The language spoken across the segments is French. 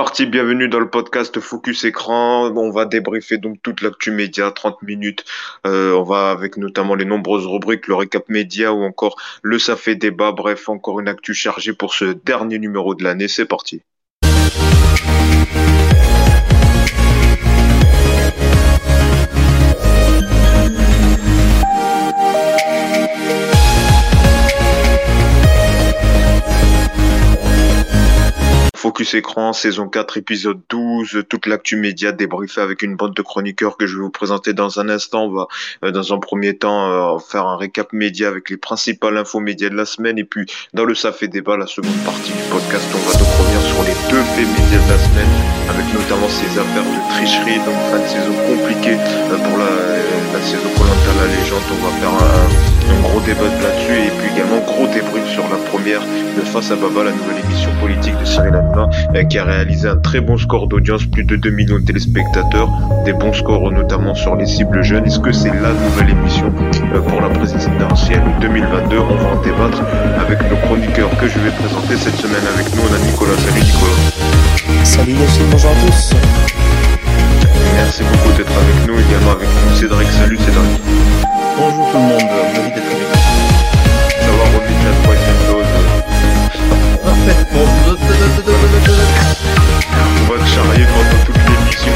parti, bienvenue dans le podcast Focus Écran. On va débriefer donc toute l'actu média, 30 minutes. Euh, on va avec notamment les nombreuses rubriques, le récap média ou encore le ça fait débat. Bref, encore une actu chargée pour ce dernier numéro de l'année. C'est parti. Focus Écran, saison 4, épisode 12, toute l'actu média débriefée avec une bande de chroniqueurs que je vais vous présenter dans un instant. On va, euh, dans un premier temps, euh, faire un récap média avec les principales infos médias de la semaine. Et puis, dans le Ça débat, la seconde partie du podcast, on va donc revenir sur les deux faits médias de la semaine, avec notamment ces affaires de tricherie, donc fin de saison compliquée euh, pour la, la saison Colanta la légende. On va faire un, un gros débat là-dessus et puis également gros débrief sur la première de Face à Baba, la nouvelle émission politique de Cyril Hanouna, euh, qui a réalisé un très bon score d'audience, plus de 2 millions de téléspectateurs, des bons scores notamment sur les cibles jeunes. Est-ce que c'est la nouvelle émission euh, pour la présidentielle 2022 On va en débattre avec le chroniqueur que je vais présenter cette semaine avec nous. On a Nicolas. Salut Nicolas. Salut Yacine, bonjour à tous. Merci beaucoup d'être avec nous, également avec nous Cédric. Salut Cédric. Bonjour tout le monde, ravi d'être avec vous. Ça va remettre la troisième dose. Parfaitement. On va te charrier pendant toute l'émission.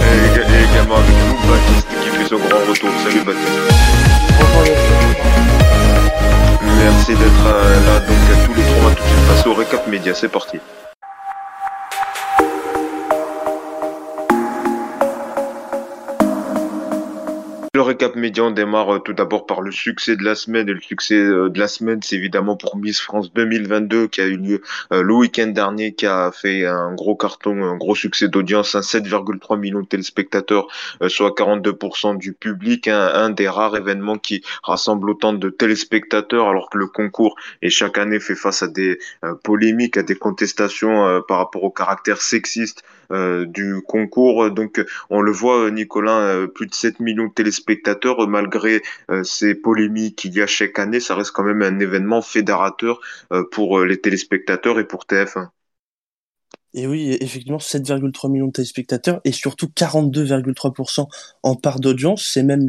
Et, et également avec nous Baptiste qui fait son grand retour. Salut Baptiste. Merci d'être euh, là donc à tous les trois. Tout de suite passer au récap média. C'est parti. On démarre euh, tout d'abord par le succès de la semaine. Et le succès euh, de la semaine, c'est évidemment pour Miss France 2022 qui a eu lieu euh, le week-end dernier, qui a fait un gros carton, un gros succès d'audience, un 7,3 millions de téléspectateurs, soit 42% du public, un, un des rares événements qui rassemble autant de téléspectateurs, alors que le concours et chaque année fait face à des polémiques, à des contestations par rapport au caractère sexiste du concours. Donc on le voit, Nicolas, euh, plus de 7 millions de téléspectateurs, euh, malgré euh, ces polémiques qu'il y a chaque année, ça reste quand même un événement fédérateur euh, pour euh, les téléspectateurs et pour TF1. Et oui, effectivement, 7,3 millions de téléspectateurs et surtout 42,3% en part d'audience. C'est même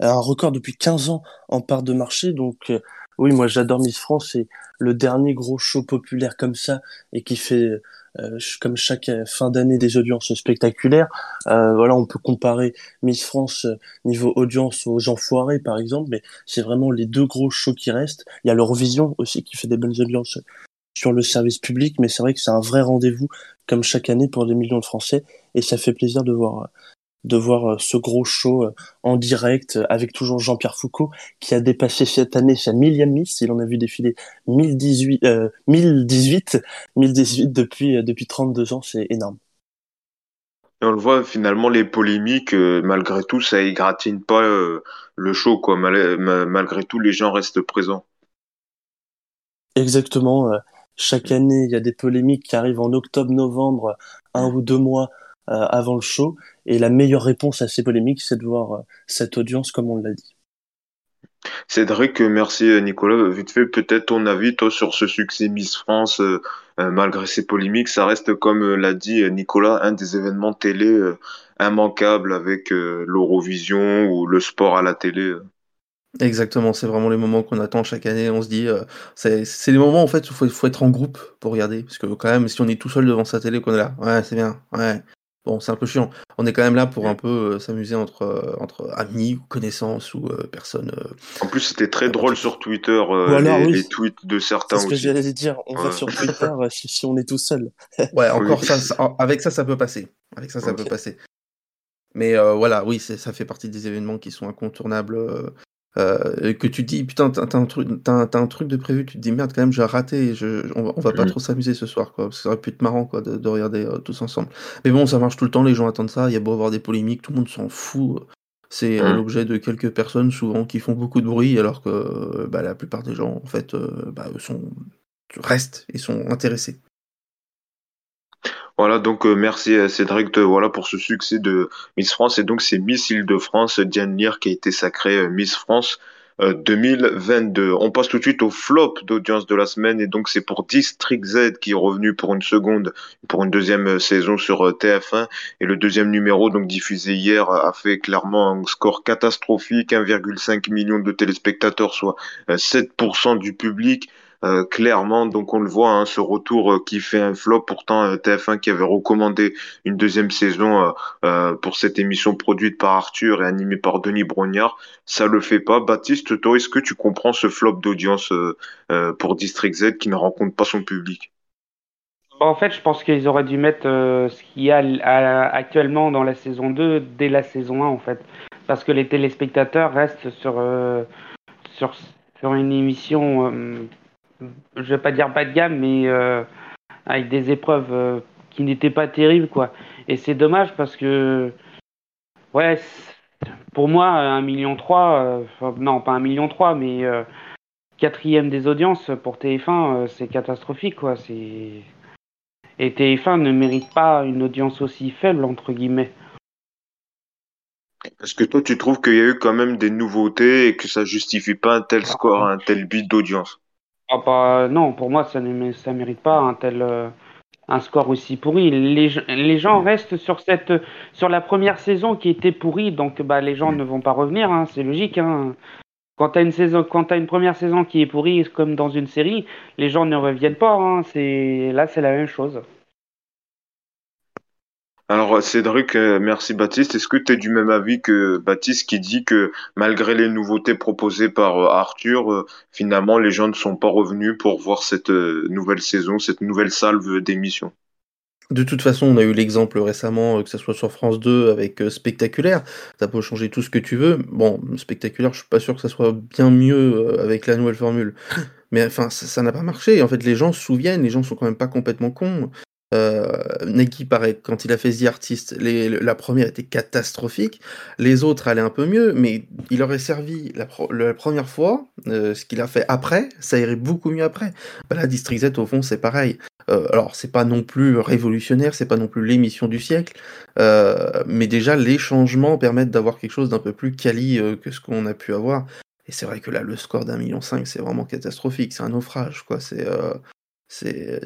un record depuis 15 ans en part de marché. Donc, euh, oui, moi j'adore Miss France. C'est le dernier gros show populaire comme ça et qui fait, euh, comme chaque euh, fin d'année, des audiences spectaculaires. Euh, voilà, on peut comparer Miss France niveau audience aux Enfoirés, par exemple, mais c'est vraiment les deux gros shows qui restent. Il y a l'Eurovision aussi qui fait des bonnes audiences sur le service public, mais c'est vrai que c'est un vrai rendez-vous comme chaque année pour des millions de Français, et ça fait plaisir de voir de voir euh, ce gros show euh, en direct euh, avec toujours Jean-Pierre Foucault qui a dépassé cette année sa millième Miss. Il en a vu défiler 1018, euh, 1018, 1018 depuis euh, depuis 32 ans, c'est énorme. Et on le voit finalement les polémiques, euh, malgré tout, ça égratigne pas euh, le show quoi. Mal- ma- malgré tout, les gens restent présents. Exactement. chaque année, il y a des polémiques qui arrivent en octobre-novembre, un ou deux mois avant le show, et la meilleure réponse à ces polémiques, c'est de voir euh, cette audience comme on l'a dit. Cédric, euh, merci euh, Nicolas. Vite fait, peut-être ton avis toi sur ce succès Miss France, euh, euh, malgré ces polémiques, ça reste comme euh, l'a dit euh, Nicolas, un des événements télé euh, immanquables avec euh, l'Eurovision ou le sport à la télé. euh. Exactement, c'est vraiment les moments qu'on attend chaque année. On se dit, euh, c'est c'est les moments en fait où il faut, faut être en groupe pour regarder. Parce que quand même, si on est tout seul devant sa télé, qu'on est là, ouais, c'est bien, ouais. Bon, c'est un peu chiant. On est quand même là pour un peu euh, s'amuser entre, euh, entre amis ou connaissances ou euh, personnes. euh, En plus, c'était très drôle sur Twitter, euh, les, oui. les tweets de certains C'est ce que j'allais dire. On va sur Twitter si, si on est tout seul. Ouais, encore Oui. ça, ça- avec ça, ça peut passer. Avec ça, ça peut passer. Mais euh, voilà, oui, c'est- ça fait partie des événements qui sont incontournables. Euh, que tu te dis, putain, t'as un, truc, t'as un- truc de prévu, tu te dis, merde, quand même, j'ai raté, je, on, va, on va pas trop s'amuser ce soir, quoi. Parce que ça aurait pu être marrant, quoi, de, de regarder euh, tous ensemble. Mais bon, ça marche tout le temps, les gens attendent ça, il y a beau avoir des polémiques, tout le monde s'en fout. C'est Mhm. l'objet de quelques personnes, souvent, qui font beaucoup de bruit, alors que bah, la plupart des gens, en fait, euh, bah, sont, restent et sont intéressés. Voilà, donc euh, merci à Cédric de, voilà, pour ce succès de Miss France. Et donc c'est Miss Île-de-France, Diane Lear, qui a été sacrée euh, Miss France. 2022. On passe tout de suite au flop d'audience de la semaine et donc c'est pour District Z qui est revenu pour une seconde, pour une deuxième saison sur TF1 et le deuxième numéro donc diffusé hier a fait clairement un score catastrophique, 1,5 million de téléspectateurs, soit 7% du public. Euh, clairement. Donc on le voit, hein, ce retour euh, qui fait un flop. Pourtant, euh, TF1 qui avait recommandé une deuxième saison pour cette émission produite par Arthur et animée par Denis Brognard, ça le fait pas. Baptiste, toi, est-ce que tu comprends ce flop d'audience pour District Z qui ne rencontre pas son public? En fait, je pense qu'ils auraient dû mettre ce qu'il y a actuellement dans la saison 2 dès la saison 1, en fait. Parce que les téléspectateurs restent sur, sur une émission je vais pas dire bas de gamme, mais euh, avec des épreuves euh, qui n'étaient pas terribles, quoi. Et c'est dommage parce que, ouais, pour moi, un million trois, euh, non pas un million trois, mais quatrième des audiences pour TF1, c'est catastrophique, quoi. C'est et TF1 ne mérite pas une audience aussi faible entre guillemets. Est-ce que toi, tu trouves qu'il y a eu quand même des nouveautés et que ça justifie pas un tel score, un tel bit d'audience? Ah bah, non, pour moi, ça ne mérite pas un tel euh, score aussi pourri. Les, gens restent sur cette la première saison qui était pourrie, donc bah les gens ne vont pas revenir, hein, c'est logique. Hein. Quand t'as une t'as une première saison qui est pourrie, comme dans une série, les gens ne reviennent pas. Hein. Là, c'est la même chose. Alors Cédric, euh, merci Baptiste. Est-ce que tu es du même avis que Baptiste qui dit que malgré les nouveautés proposées par euh, Arthur, euh, finalement les gens ne sont pas revenus pour voir cette nouvelle saison, cette nouvelle salve d'émissions? De toute façon, on a eu l'exemple récemment, que ce soit sur France 2 avec Spectaculaire. Ça peut changer tout ce que tu veux. Bon, Spectaculaire, je suis pas sûr que ça soit bien mieux avec la nouvelle formule. Mais enfin, ça n'a pas marché. En fait, les gens se souviennent, les gens sont quand même pas complètement cons. Euh, pareil, quand il a fait The Artist, la première était catastrophique, les autres allaient un peu mieux, mais il aurait servi la, la première fois, euh, ce qu'il a fait après, ça irait beaucoup mieux après. Bah là, District Z, au fond, c'est pareil. Euh, alors, c'est pas non plus révolutionnaire, c'est pas non plus l'émission du siècle, euh, mais déjà, les changements permettent d'avoir quelque chose d'un peu plus quali que ce qu'on a pu avoir. Et c'est vrai que là, le score d'un million cinq, c'est vraiment catastrophique, c'est un naufrage, quoi. C'est c'est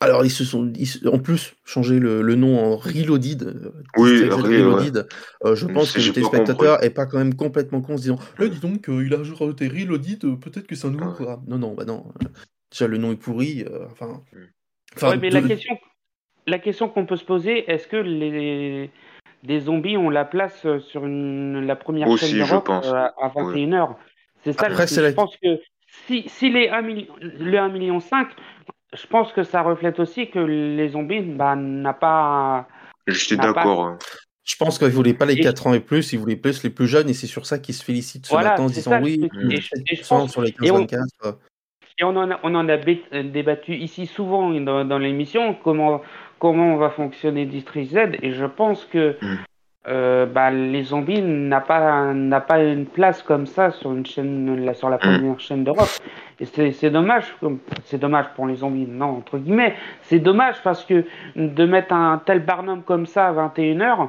alors ils se sont en plus changé le, le nom en Reloaded. Euh, oui, Reloaded. Euh, je pense que le téléspectateur est pas quand même complètement con en se disant là dis donc euh, il a rajouté Reloaded, peut-être que c'est un nouveau programme. Non non bah non. Déjà le nom est pourri. enfin. enfin mais la question la question qu'on peut se poser est-ce que les des zombies ont la place sur une, la première chaîne d'Europe à 21h C'est ça. Après, je pense que si, si les 1 million, le 1 million 5, je pense que ça reflète aussi que les zombies bah, n'a pas. Je suis d'accord. Je pense qu'ils ne voulaient pas les 4 ans et plus, ils voulaient plus les plus jeunes, et c'est sur ça qu'ils se félicitent ce matin en disant oui, et sur les 15 24. Et on en a, on en a débattu ici souvent dans, dans l'émission, comment, comment va fonctionner District Z, et je pense que mm. Euh, bah, les zombies n'a pas n'a pas une place comme ça sur une chaîne sur la mm. première chaîne d'Europe. Et c'est dommage c'est dommage pour les zombies non entre guillemets. C'est dommage parce que de mettre un tel Barnum comme ça à 21h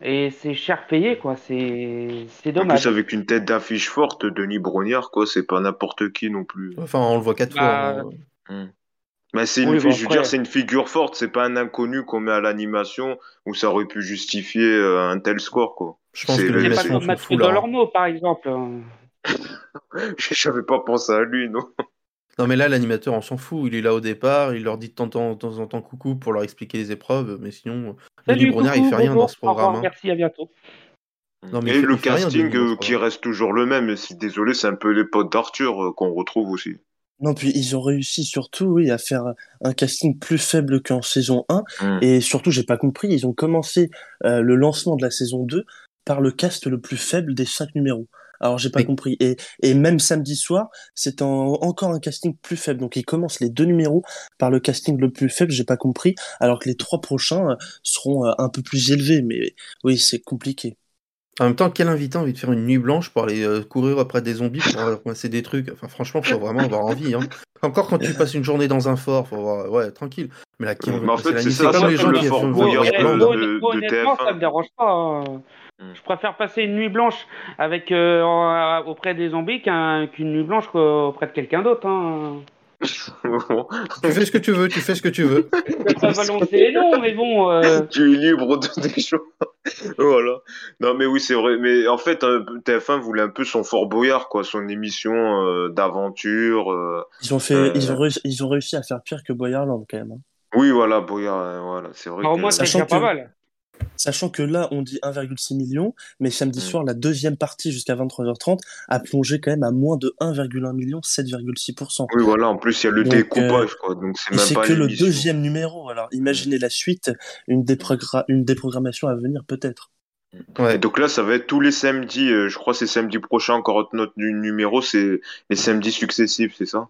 et c'est cher payé quoi. C'est c'est dommage en plus avec une tête d'affiche forte Denis Brognard quoi c'est pas n'importe qui non plus. Enfin on le voit quatre bah, fois hein. Mais c'est une, je veux dire, c'est une figure forte, c'est pas un inconnu qu'on met à l'animation où ça aurait pu justifier euh, un tel score, quoi. Je pense que c'est pas comme Mathieu Delormeau, par exemple. J'avais pas pensé à lui, non. Non, mais là, l'animateur, on s'en fout. Il est là au départ, il leur dit de temps en temps, coucou pour leur expliquer les épreuves, mais sinon, Denis Brunner, il fait rien dans ce programme. Hein. Merci, à bientôt. Non, mais Et le casting euh, qui reste toujours le même, si désolé, c'est un peu les potes d'Arthur euh, qu'on retrouve aussi. Non, puis ils ont réussi surtout, oui, à faire un casting plus faible qu'en saison 1. Mm. Et surtout, j'ai pas compris, ils ont commencé euh, le lancement de la saison 2 par le cast le plus faible des cinq numéros. Alors j'ai pas compris. Et, et même samedi soir, c'est encore un casting plus faible. Donc ils commencent les deux numéros par le casting le plus faible, j'ai pas compris, alors que les trois prochains euh, seront euh, un peu plus élevés. Mais oui, c'est compliqué. En même temps, quel invitant a envie de faire une nuit blanche pour aller euh, courir après des zombies pour ramasser des trucs? Enfin, franchement, faut vraiment avoir envie. Hein. Encore quand tu passes une journée dans un fort, faut avoir... ouais, tranquille. Mais là, qui en fait, c'est comme les gens qui font de, de, ça me dérange pas. Hein. Hmm. Je préfère passer une nuit blanche avec euh, auprès des zombies qu'une nuit blanche auprès de quelqu'un d'autre. Hein. tu fais ce que tu veux, tu fais ce que tu veux. Je pas balancer les mais bon. Euh. Tu es libre de des choses. voilà. Non, mais oui, c'est vrai. Mais en fait, euh, TF1 voulait un peu son Fort Boyard, quoi, son émission d'aventure. Ils ont fait, ils, ont réussi, ils ont réussi à faire pire que Boyardland quand même. Hein. Oui, voilà, Boyard, voilà, c'est vrai. Ah, au moins, ça pas mal. Sachant que là, on dit 1,6 million, mais samedi mm. soir, la deuxième partie jusqu'à 23h30 a plongé quand même à moins de 1,1 million, 7,6%. Oui, voilà, en plus, il y a le découpage, quoi. Donc, c'est même pas que le deuxième numéro. Alors, imaginez la suite, une, une déprogrammation à venir, peut-être. Ouais. donc là, ça va être tous les samedis. Euh, je crois c'est samedi prochain encore notre numéro. C'est les samedis successifs, c'est ça?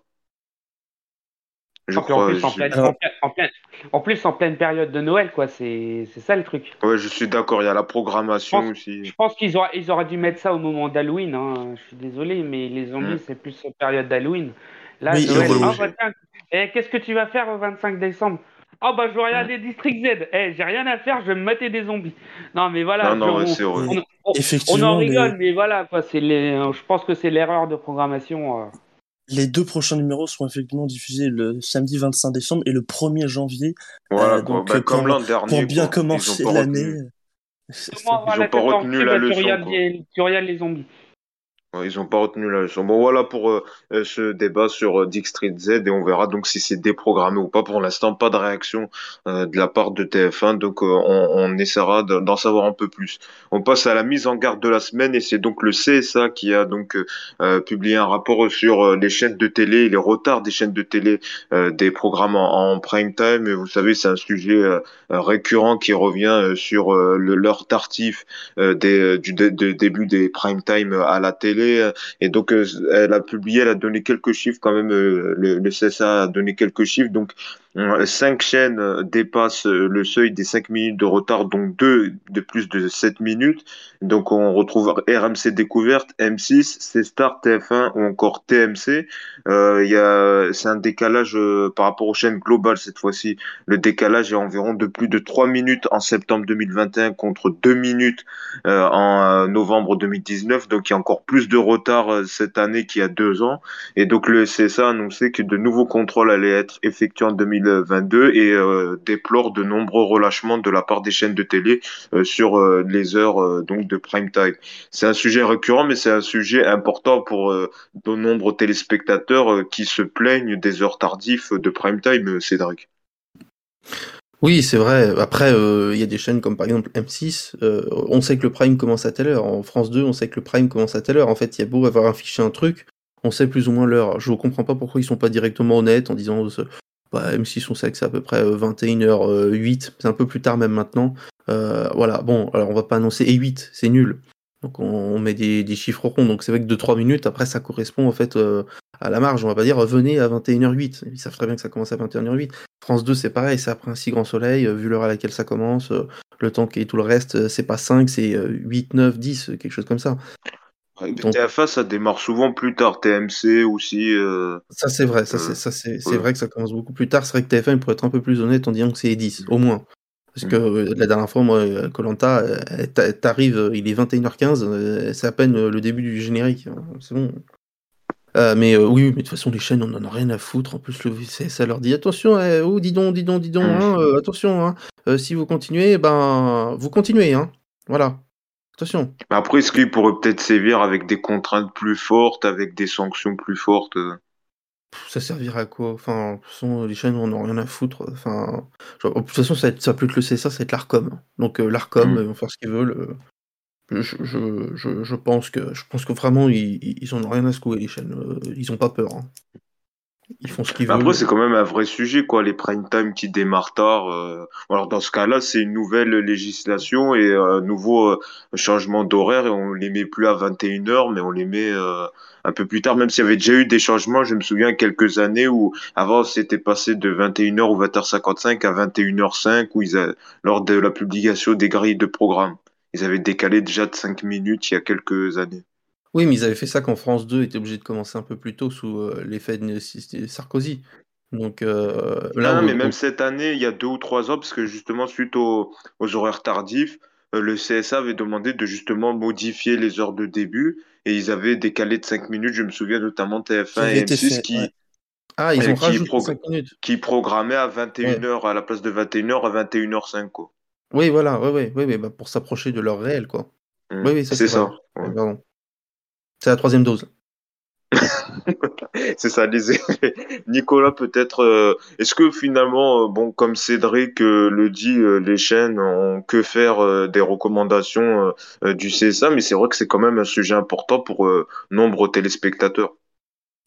Je crois, en, plus, en, pleine, en, plus, en, pleine, période de Noël, quoi. C'est ça le truc. Ouais, je suis d'accord. Il y a la programmation aussi. Je pense qu'ils auraient, ils auraient dû mettre ça au moment d'Halloween. Hein. Je suis désolé, mais les zombies, mm. c'est plus période d'Halloween. Là, ah, bah, eh, qu'est-ce que tu vas faire au 25 décembre? Ah, oh, bah, je vais regarder mm. District Z. Eh, j'ai rien à faire, je vais me mater des zombies. Non, mais voilà. Non, non, c'est on, on, en rigole, mais, voilà, quoi. Les... Je pense que c'est l'erreur de programmation. Euh. Les deux prochains numéros seront effectivement diffusés le samedi 25 décembre et le 1er janvier. Voilà, euh, donc, bah, comme l'an dernier. Pour bien commencer l'année. Ils n'ont pas retenu la leçon. Tu regardes les zombies. Ils n'ont pas retenu la leçon. Bon, voilà pour euh, euh, ce débat sur euh, Dick Street Z et on verra donc si c'est déprogrammé ou pas. Pour l'instant, pas de réaction de la part de TF1, donc on, essaiera d'en savoir un peu plus. On passe à la mise en garde de la semaine et c'est donc le CSA qui a donc publié un rapport sur les chaînes de télé les retards des chaînes de télé des programmes en, prime time. Vous savez, c'est un sujet récurrent qui revient sur l'heure tartif des, du début des prime time à la télé euh, et donc euh, elle a publié, elle a donné quelques chiffres quand même. Euh, le, CSA a donné quelques chiffres. Donc cinq chaînes dépassent le seuil des 5 minutes de retard, donc deux de plus de 7 minutes. Donc on retrouve RMC Découverte, M6, C-Star, TF1 ou encore TMC. Euh, y a, c'est un décalage euh, par rapport aux chaînes globales cette fois-ci. Le décalage est environ de plus de 3 minutes en septembre 2021 contre 2 minutes euh, en novembre 2019. Donc il y a encore plus de retard cette année qu'il y a deux ans. Et donc le CSA a annoncé que de nouveaux contrôles allaient être effectués en 2020 2022 et euh, déplore de nombreux relâchements de la part des chaînes de télé euh, sur euh, les heures donc de prime time. C'est un sujet récurrent, mais c'est un sujet important pour de nombreux téléspectateurs qui se plaignent des heures tardives de prime time, Cédric. Oui, c'est vrai. Après, il y a des chaînes comme par exemple M6. on sait que le prime commence à telle heure. En France 2, on sait que le prime commence à telle heure. En fait, il y a beau avoir affiché un truc, on sait plus ou moins l'heure. Je ne comprends pas pourquoi ils sont pas directement honnêtes en disant bah, M6, on sait que c'est à peu près 21h08, euh, c'est un peu plus tard même maintenant. Euh, voilà, bon, alors on va pas annoncer et 8, c'est nul. Donc on, met des, chiffres ronds, donc c'est vrai que de 3 minutes, après ça correspond en fait euh, à la marge. On va pas dire venez à 21h08, ils savent très bien que ça commence à 21h08. France 2 c'est pareil, c'est après un si grand soleil, vu l'heure à laquelle ça commence, le temps et tout le reste, c'est pas 5, c'est 8, 9, 10, quelque chose comme ça. TF1, ça démarre souvent plus tard. TMC aussi. Euh, ça, c'est vrai. Ça, euh, c'est, c'est, vrai que ça commence beaucoup plus tard. C'est vrai que TF1, pour être un peu plus honnête en disant que c'est 10, au moins. Parce que mm. euh, la dernière fois, moi, Colanta, t'arrives, il est 21h15, c'est à peine le début du générique. Hein, c'est bon. mais oui, mais de toute façon, les chaînes, on en a rien à foutre. En plus, le ça leur dit attention, eh, oh, dis donc, dis donc, dis donc, mm. hein, attention, hein, si vous continuez, ben, vous continuez, hein. Voilà. Attention. Après, est-ce qu'il pourrait peut-être sévir avec des contraintes plus fortes, avec des sanctions plus fortes euh Ça servirait à quoi? Enfin, de toute façon, les chaînes, on a rien à foutre. Enfin, de toute façon, ça va, plus que le CSA, ça va être l'ARCOM. Donc, euh, l'ARCOM, mm. ils vont faire ce qu'ils veulent. Euh. Je, je, je, pense que, je pense que vraiment, ils, ils ont rien à secouer, les chaînes. Ils ont pas peur. Hein. Ils font ce qu'ils veulent. Après, c'est quand même un vrai sujet, quoi, les prime time qui démarrent tard. Euh. Alors, dans ce cas-là, c'est une nouvelle législation et un nouveau euh, changement d'horaire et on les met plus à 21h, mais on les met euh, un peu plus tard, même s'il y avait déjà eu des changements. Je me souviens quelques années où avant, c'était passé de 21h ou 20h55 à 21h05 où ils lors de la publication des grilles de programme. Ils avaient décalé déjà de 5 minutes il y a quelques années. Oui, mais ils avaient fait ça quand France 2 était obligé de commencer un peu plus tôt sous euh, l'effet de Sarkozy. Donc euh, là, mais même cette année, il y a deux ou trois ans, parce que justement, suite aux, horaires tardifs, euh, le CSA avait demandé de justement modifier les heures de début et ils avaient décalé de 5 minutes. Je me souviens notamment TF1 et M6 qui, ah, ils ont qui, rajouté pro- 5 minutes. qui programmaient à Ouais. 21h à la place de 21h à 21h05 quoi. Oui, voilà, ouais, ouais, ouais, ouais, bah, pour s'approcher de l'heure réelle, quoi. Mm. Oui, oui, ça c'est ça. ouais. Ouais, pardon. C'est la troisième dose. C'est ça, les. Nicolas, peut-être, euh, est-ce que finalement, euh, bon, comme Cédric euh, le dit, les chaînes ont que faire des recommandations du CSA, mais c'est vrai que c'est quand même un sujet important pour nombre de téléspectateurs.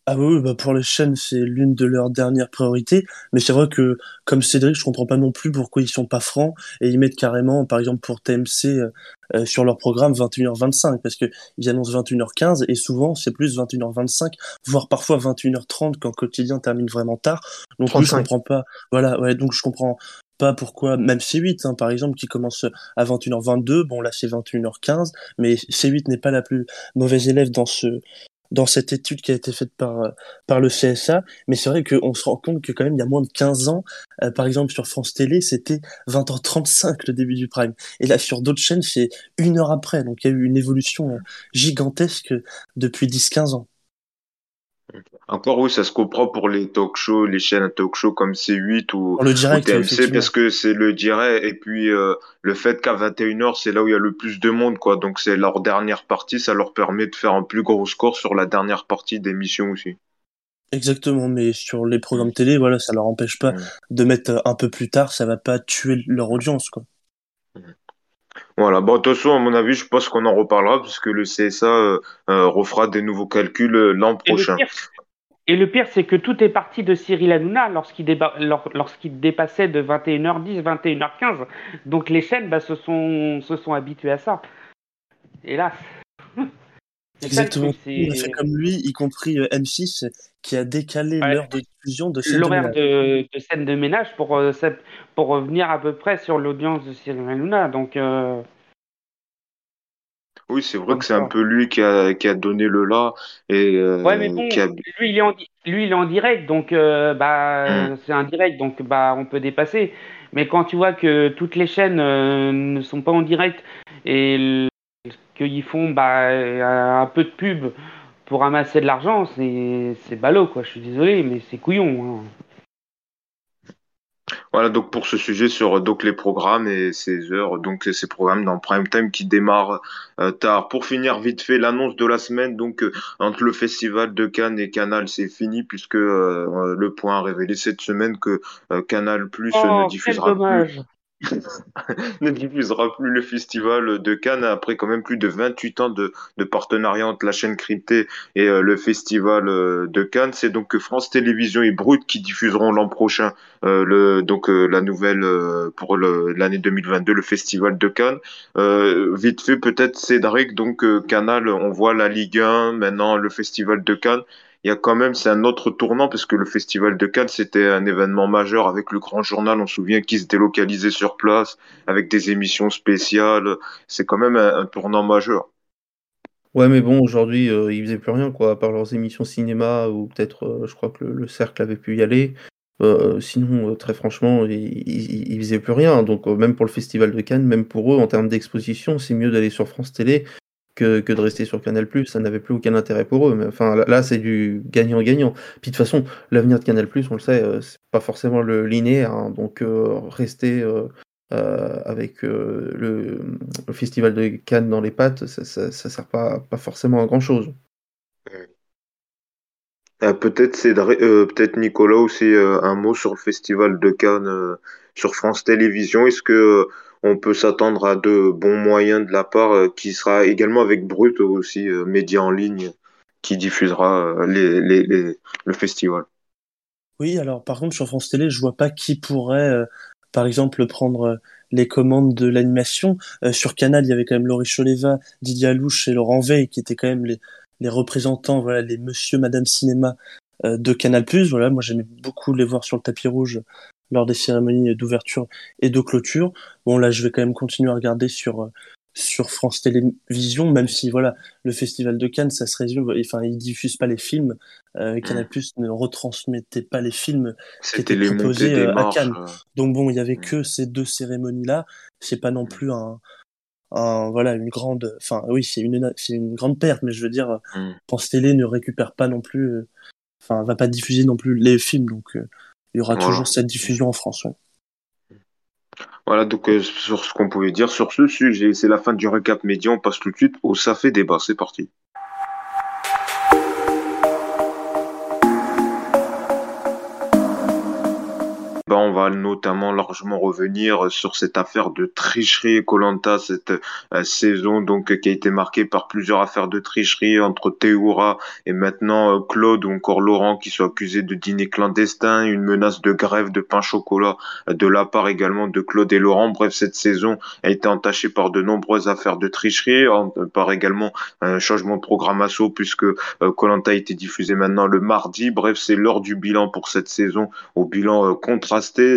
Ah oui, bah pour les chaînes, c'est l'une de leurs dernières priorités. Mais c'est vrai que, comme Cédric, je comprends pas non plus pourquoi ils sont pas francs et ils mettent carrément, par exemple pour TMC, euh, euh, sur leur programme 21h25 parce que ils annoncent 21h15 et souvent c'est plus 21h25, voire parfois 21h30 quand quotidien termine vraiment tard. Donc je 35. comprends pas. Voilà, ouais, donc je comprends pas pourquoi, même C8, hein, par exemple, qui commence à 21h22, bon là c'est 21h15, mais C8 n'est pas la plus mauvaise élève dans ce dans cette étude qui a été faite par, euh, par le CSA, mais c'est vrai qu'on se rend compte que quand même il y a moins de 15 ans, euh, par exemple sur France Télé, c'était 20h35 le début du prime. Et là sur d'autres chaînes, c'est une heure après. Donc il y a eu une évolution euh, gigantesque depuis 10-15 ans. Encore, oui, ça se comprend pour les talk shows, les chaînes talk show comme C8 ou, le ou TMC, parce que c'est le direct, et puis euh, le fait qu'à 21h, c'est là où il y a le plus de monde, quoi. Donc c'est leur dernière partie, ça leur permet de faire un plus gros score sur la dernière partie d'émission aussi. Exactement, mais sur les programmes télé, voilà, ça leur empêche pas de mettre un peu plus tard, ça va pas tuer leur audience, quoi. Voilà, bon, de toute façon, à mon avis, je pense qu'on en reparlera, puisque le CSA euh, euh, refera des nouveaux calculs euh, l'an Et le prochain. Et le pire, c'est que tout est parti de Cyril Hanouna lorsqu'il déba- lor- lorsqu'il dépassait de 21h10, 21h15. Donc les chaînes bah, se, sont, se sont habituées à ça. Hélas. Exactement. On a fait comme lui, y compris euh, M6, qui a décalé Ouais. l'heure de diffusion de scène L'horaire ménage. de, de scène de ménage pour, euh, pour revenir à peu près sur l'audience de Cyril Hanouna. Donc, euh, Oui, c'est vrai Comme que c'est un peu lui qui a, qui a donné le là, et euh, ouais, mais bon, qui a... lui, il est en, lui, il est en direct, donc euh, bah, Mm. c'est un direct, donc bah, on peut dépasser. Mais quand tu vois que toutes les chaînes euh, ne sont pas en direct et qu'ils font bah, un peu de pub pour ramasser de l'argent, c'est c'est ballot, quoi. Je suis désolé, mais c'est couillon. hein. Voilà, donc pour ce sujet sur euh, donc les programmes et ces heures, donc ces programmes dans Prime Time qui démarrent euh, tard. Pour finir vite fait l'annonce de la semaine, donc euh, entre le festival de Cannes et Canal, c'est fini puisque euh, le point a révélé cette semaine que euh, Canal Plus Oh, ne diffusera plus. ne diffusera plus le festival de Cannes après quand même plus de 28 ans de, de partenariat entre la chaîne cryptée et euh, le festival euh, de Cannes. C'est donc France Télévisions et Brut qui diffuseront l'an prochain euh, le, donc euh, la nouvelle euh, pour l'année 2022, le festival de Cannes. Euh, vite fait peut-être Cédric, donc euh, Canal, on voit la Ligue 1, maintenant le festival de Cannes. Il y a quand même, c'est un autre tournant parce que le festival de Cannes, c'était un événement majeur avec le grand journal, on se souvient, qui se délocalisait sur place, avec des émissions spéciales. C'est quand même un, tournant majeur. Ouais, mais bon, aujourd'hui, euh, ils faisaient plus rien, quoi, à part leurs émissions cinéma, ou peut-être, euh, je crois que le, le Cercle avait pu y aller. Euh, sinon, euh, très franchement, ils, ils faisaient plus rien. Donc, même pour le Festival de Cannes, même pour eux, en termes d'exposition, c'est mieux d'aller sur France Télé que, de rester sur Canal+. Ça n'avait plus aucun intérêt pour eux. Mais enfin, là, c'est du gagnant-gagnant. Puis de toute façon, l'avenir de Canal+, on le sait, euh, c'est pas forcément le linéaire. hein. donc, euh, rester euh, avec le, Festival de Cannes dans les pattes, ça, sert pas, pas forcément à grand-chose. Euh, peut-être Cédric, peut-être Nicolas aussi un mot sur le festival de Cannes sur France Télévisions. Est-ce que on peut s'attendre à de bons moyens de la part euh, qui sera également avec Brut aussi euh, média en ligne qui diffusera euh, les, le festival. Oui, alors par contre sur France Télé, je vois pas qui pourrait, par exemple, prendre les commandes de l'animation. Sur Canal, il y avait quand même Laurie Choleva, Didier Alouche et Laurent Veil qui étaient quand même les, les représentants, voilà, les Monsieur, Madame Cinéma de Canal+. Voilà, moi j'aimais beaucoup les voir sur le tapis rouge lors des cérémonies d'ouverture et de clôture. Bon là, je vais quand même continuer à regarder sur euh, sur France Télévisions, même si voilà, le festival de Cannes, ça se résume, enfin, ils diffusent pas les films. Euh, Canal+ ne retransmettait pas les films C'était était les montées proposé, des euh, à. Cannes. euh. Donc bon, il y avait Mm. que ces deux cérémonies-là. C'est pas non plus un, voilà une grande. Enfin, oui, c'est une c'est une grande perte, mais je veux dire, Mm. France Télé ne récupère pas non plus. euh, Enfin, va pas diffuser non plus les films, donc euh, il y aura Voilà. toujours cette diffusion en France. ouais. Voilà, donc euh, sur ce qu'on pouvait dire sur ce sujet, c'est la fin du récap média. On passe tout de suite au Ça fait débat. C'est parti. Ben, on va notamment largement revenir sur cette affaire de tricherie Colanta cette euh, saison donc qui a été marquée par plusieurs affaires de tricherie entre Théoura et maintenant euh, Claude ou encore Laurent qui sont accusés de dîner clandestin, une menace de grève de pain chocolat euh, de la part également de Claude et Laurent. Bref, cette saison a été entachée par de nombreuses affaires de tricherie, par également un changement de programmation puisque Colanta a été diffusé maintenant le mardi. Bref, c'est l'heure du bilan pour cette saison au bilan euh,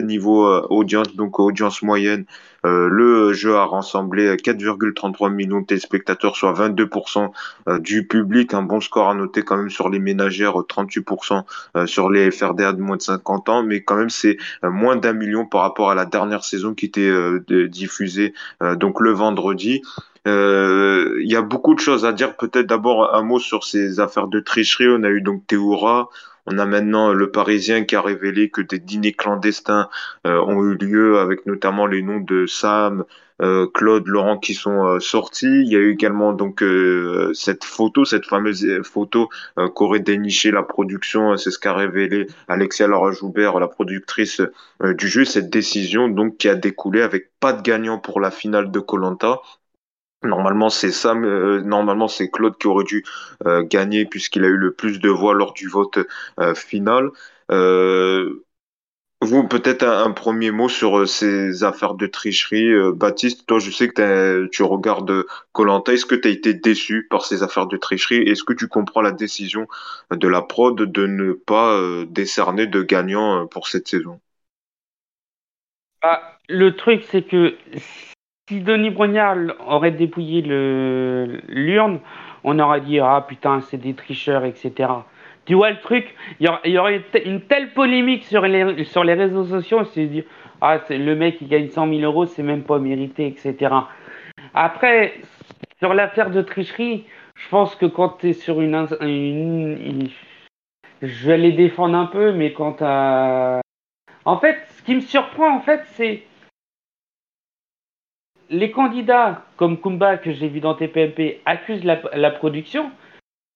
niveau euh, audience, donc audience moyenne. euh, le jeu a rassemblé 4,33 millions de téléspectateurs, soit 22% euh, du public. Un bon score à noter quand même sur les ménagères, euh, 38% euh, sur les FRDA de moins de 50 ans, mais quand même c'est euh, moins d'un million par rapport à la dernière saison qui était euh, diffusée euh, donc le vendredi. Euh, Il y a beaucoup de choses à dire. Peut-être d'abord un mot sur ces affaires de tricherie. On a eu donc Théoura. On a maintenant le Parisien qui a révélé que des dîners clandestins euh, ont eu lieu avec notamment les noms de Sam, euh, Claude, Laurent qui sont euh, sortis. Il y a eu également donc euh, cette photo, cette fameuse photo euh, qu'aurait déniché la production. C'est ce qu'a révélé Alexia Laura Joubert, la productrice euh, du jeu. Cette décision donc qui a découlé avec pas de gagnant pour la finale de Colanta. Normalement, c'est Sam, euh, normalement c'est Claude qui aurait dû euh, gagner puisqu'il a eu le plus de voix lors du vote euh, final. Vous, peut-être un, premier mot sur ces affaires de tricherie. Baptiste, toi, je sais que tu regardes Colanta. Est-ce que tu as été déçu par ces affaires de tricherie? Est-ce que tu comprends la décision de la prod de ne pas décerner de gagnant pour cette saison? Bah, le truc, c'est que si Denis Brognard aurait dépouillé l'urne, on aurait dit ah putain c'est des tricheurs etc. Tu vois le truc, il y aurait, une telle polémique sur les sur les réseaux sociaux, c'est dire ah c'est le mec qui gagne 100 000 euros, c'est même pas mérité etc. Après sur l'affaire de tricherie, je pense que quand tu es sur une, je vais les défendre un peu, mais quand t'as en fait, ce qui me surprend, en fait, c'est les candidats comme Kumba que j'ai vu dans TPMP accusent la, production,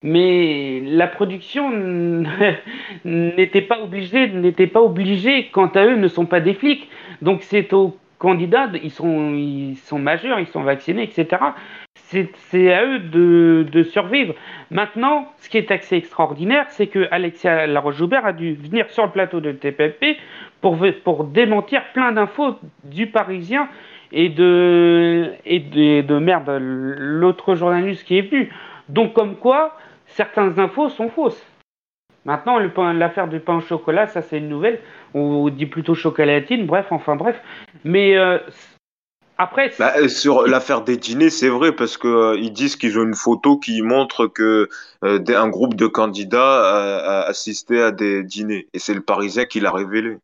mais la production n'était pas obligée, n'était pas obligée, quant à eux, ne sont pas des flics. Donc c'est aux candidats, ils sont, majeurs, ils sont vaccinés, etc. C'est à eux de, survivre. Maintenant, ce qui est assez extraordinaire, c'est que Alexia Laroche-Joubert a dû venir sur le plateau de pour, pour démentir plein d'infos du Parisien et de, et de, de merde, l'autre journaliste qui est venu. Donc, comme quoi, certaines infos sont fausses. Maintenant, le pain- l'affaire du pain au chocolat, ça c'est une nouvelle. On dit plutôt chocolatine, bref, enfin bref. Mais euh, après, Bah, euh, sur l'affaire des dîners, c'est vrai parce que euh, ils disent qu'ils ont une photo qui montre que euh, un groupe de candidats a, a assisté à des dîners et c'est le Parisien qui l'a révélé.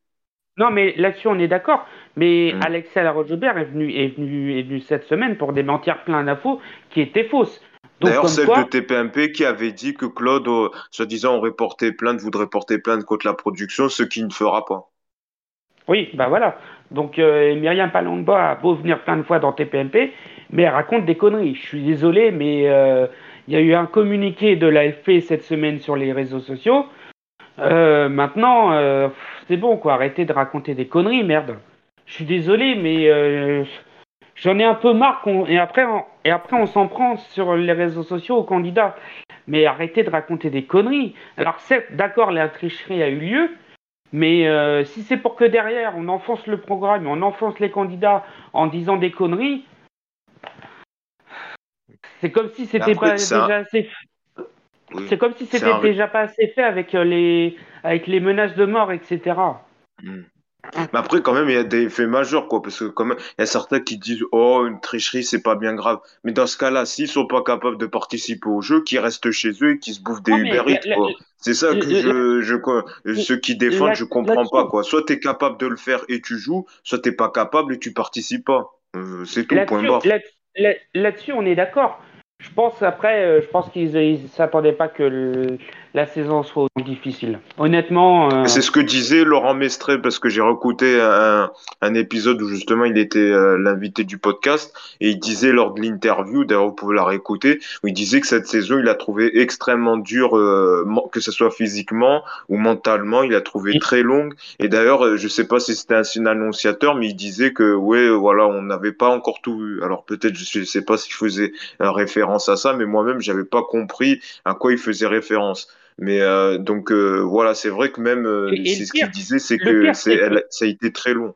Non, mais là-dessus, on est d'accord. Mais Mm. Alexia Laroche-Joubert est venu, est, venu, est venu cette semaine pour démentir plein d'infos qui étaient fausses. D'ailleurs, celle quoi, de TPMP qui avait dit que Claude, euh, soi-disant, aurait porté plainte, voudrait porter plainte contre la production, ce qu'il ne fera pas. oui, bah voilà. Donc, euh, Myriam Palomba a beau venir plein de fois dans TPMP, mais elle raconte des conneries. Je suis désolé, mais euh, il y a eu un communiqué de l'AFP cette semaine sur les réseaux sociaux. Maintenant, c'est bon, quoi. Arrêtez de raconter des conneries, merde. Je suis désolé, mais euh, j'en ai un peu marre. qu'on- et, après, on, et après, on s'en prend sur les réseaux sociaux aux candidats. Mais arrêtez de raconter des conneries. Alors, certes, d'accord, la tricherie a eu lieu, mais euh, si c'est pour que derrière, on enfonce le programme, on enfonce les candidats en disant des conneries, c'est comme si c'était pas ça- déjà assez Oui. c'est comme si C'est c'était un- déjà pas assez fait avec euh, les avec les menaces de mort, etc. Mm. Mais après, quand même, il y a des faits majeurs, quoi, parce que quand même, il y a certains qui disent, oh, une tricherie, c'est pas bien grave. Mais dans ce cas-là, s'ils sont pas capables de participer au jeu, qu'ils restent chez eux et qu'ils se bouffent des Non, Uber Eats, quoi. C'est ça que je, je, ceux qui défendent, la- je comprends pas, quoi. Soit t'es capable de le faire et tu joues, soit t'es pas capable et tu participes pas. Euh, c'est tout, point Là-dessus, barre. là- là-dessus, on est d'accord. Je pense après, euh, je pense qu'ils ne s'attendaient pas que la saison soit difficile. Honnêtement. Euh, c'est ce que disait Laurent Mestré parce que j'ai recouté un, un, épisode où justement il était euh, l'invité du podcast et il disait lors de l'interview, d'ailleurs vous pouvez la réécouter, où il disait que cette saison il a trouvé extrêmement dur, que ce soit physiquement ou mentalement, il a trouvé très longue. Et d'ailleurs, je sais pas si c'était un signe annonciateur, mais il disait que ouais, voilà, on n'avait pas encore tout vu. Alors peut-être je sais pas s'il faisait référence à ça, mais moi-même, j'avais pas compris à quoi il faisait référence. Mais euh, donc euh, voilà, c'est vrai que même euh, c'est ce qu'il disait, c'est que, ça a été très long.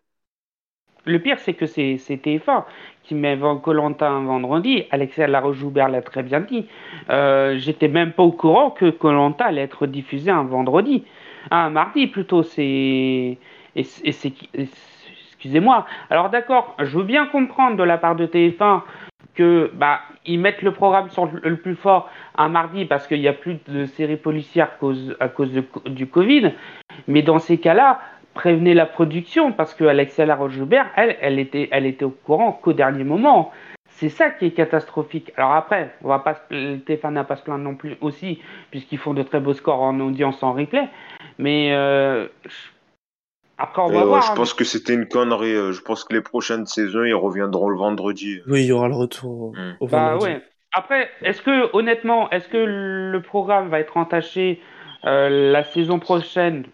Le pire, c'est que c'est, TF1 qui met Colanta un vendredi. Alexia Laroche-Joubert l'a très bien dit. j'étais même pas au courant que Colanta allait être diffusé un vendredi. Un mardi plutôt, c'est. Et, c'est excusez-moi. Alors d'accord, je veux bien comprendre de la part de TF1 bah ils mettent le programme sur le plus fort un mardi parce qu'il n'y a plus de séries policières à cause, cause du Covid. Mais dans ces cas-là, prévenez la production parce que Alexia Laroche-Joubert, elle, elle était, elle était au courant qu'au dernier moment. C'est ça qui est catastrophique. Alors après, on va pas, Stéphane n'a pas se plaindre non plus aussi, puisqu'ils font de très beaux scores en audience en replay. Mais euh, après, on va voir. Je hein. pense que c'était une connerie. Euh, je pense que les prochaines saisons, ils reviendront le vendredi. Oui, il y aura le retour hmm. au bah, vendredi. ouais. Après, est-ce que, honnêtement, est-ce que le programme va être entaché euh, la saison prochaine?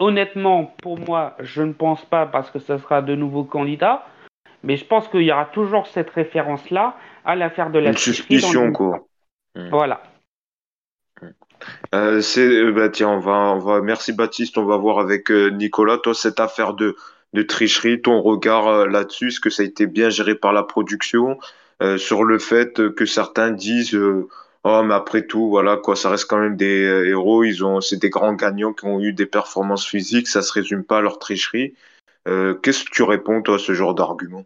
Honnêtement, pour moi, je ne pense pas parce que ce sera de nouveaux candidats. Mais je pense qu'il y aura toujours cette référence-là à l'affaire de la Une suspicion, quoi. Hmm. Voilà. Euh, c'est euh, bah tiens, on va, on va. Merci Baptiste, on va voir avec euh, Nicolas. Toi, cette affaire de de tricherie, ton regard là-dessus, est-ce que ça a été bien géré par la production? Sur le fait que certains disent oh mais après tout voilà quoi, ça reste quand même des héros, ils ont c'est des grands gagnants qui ont eu des performances physiques, ça se résume pas à leur tricherie. Qu'est-ce que tu réponds toi à ce genre d'argument?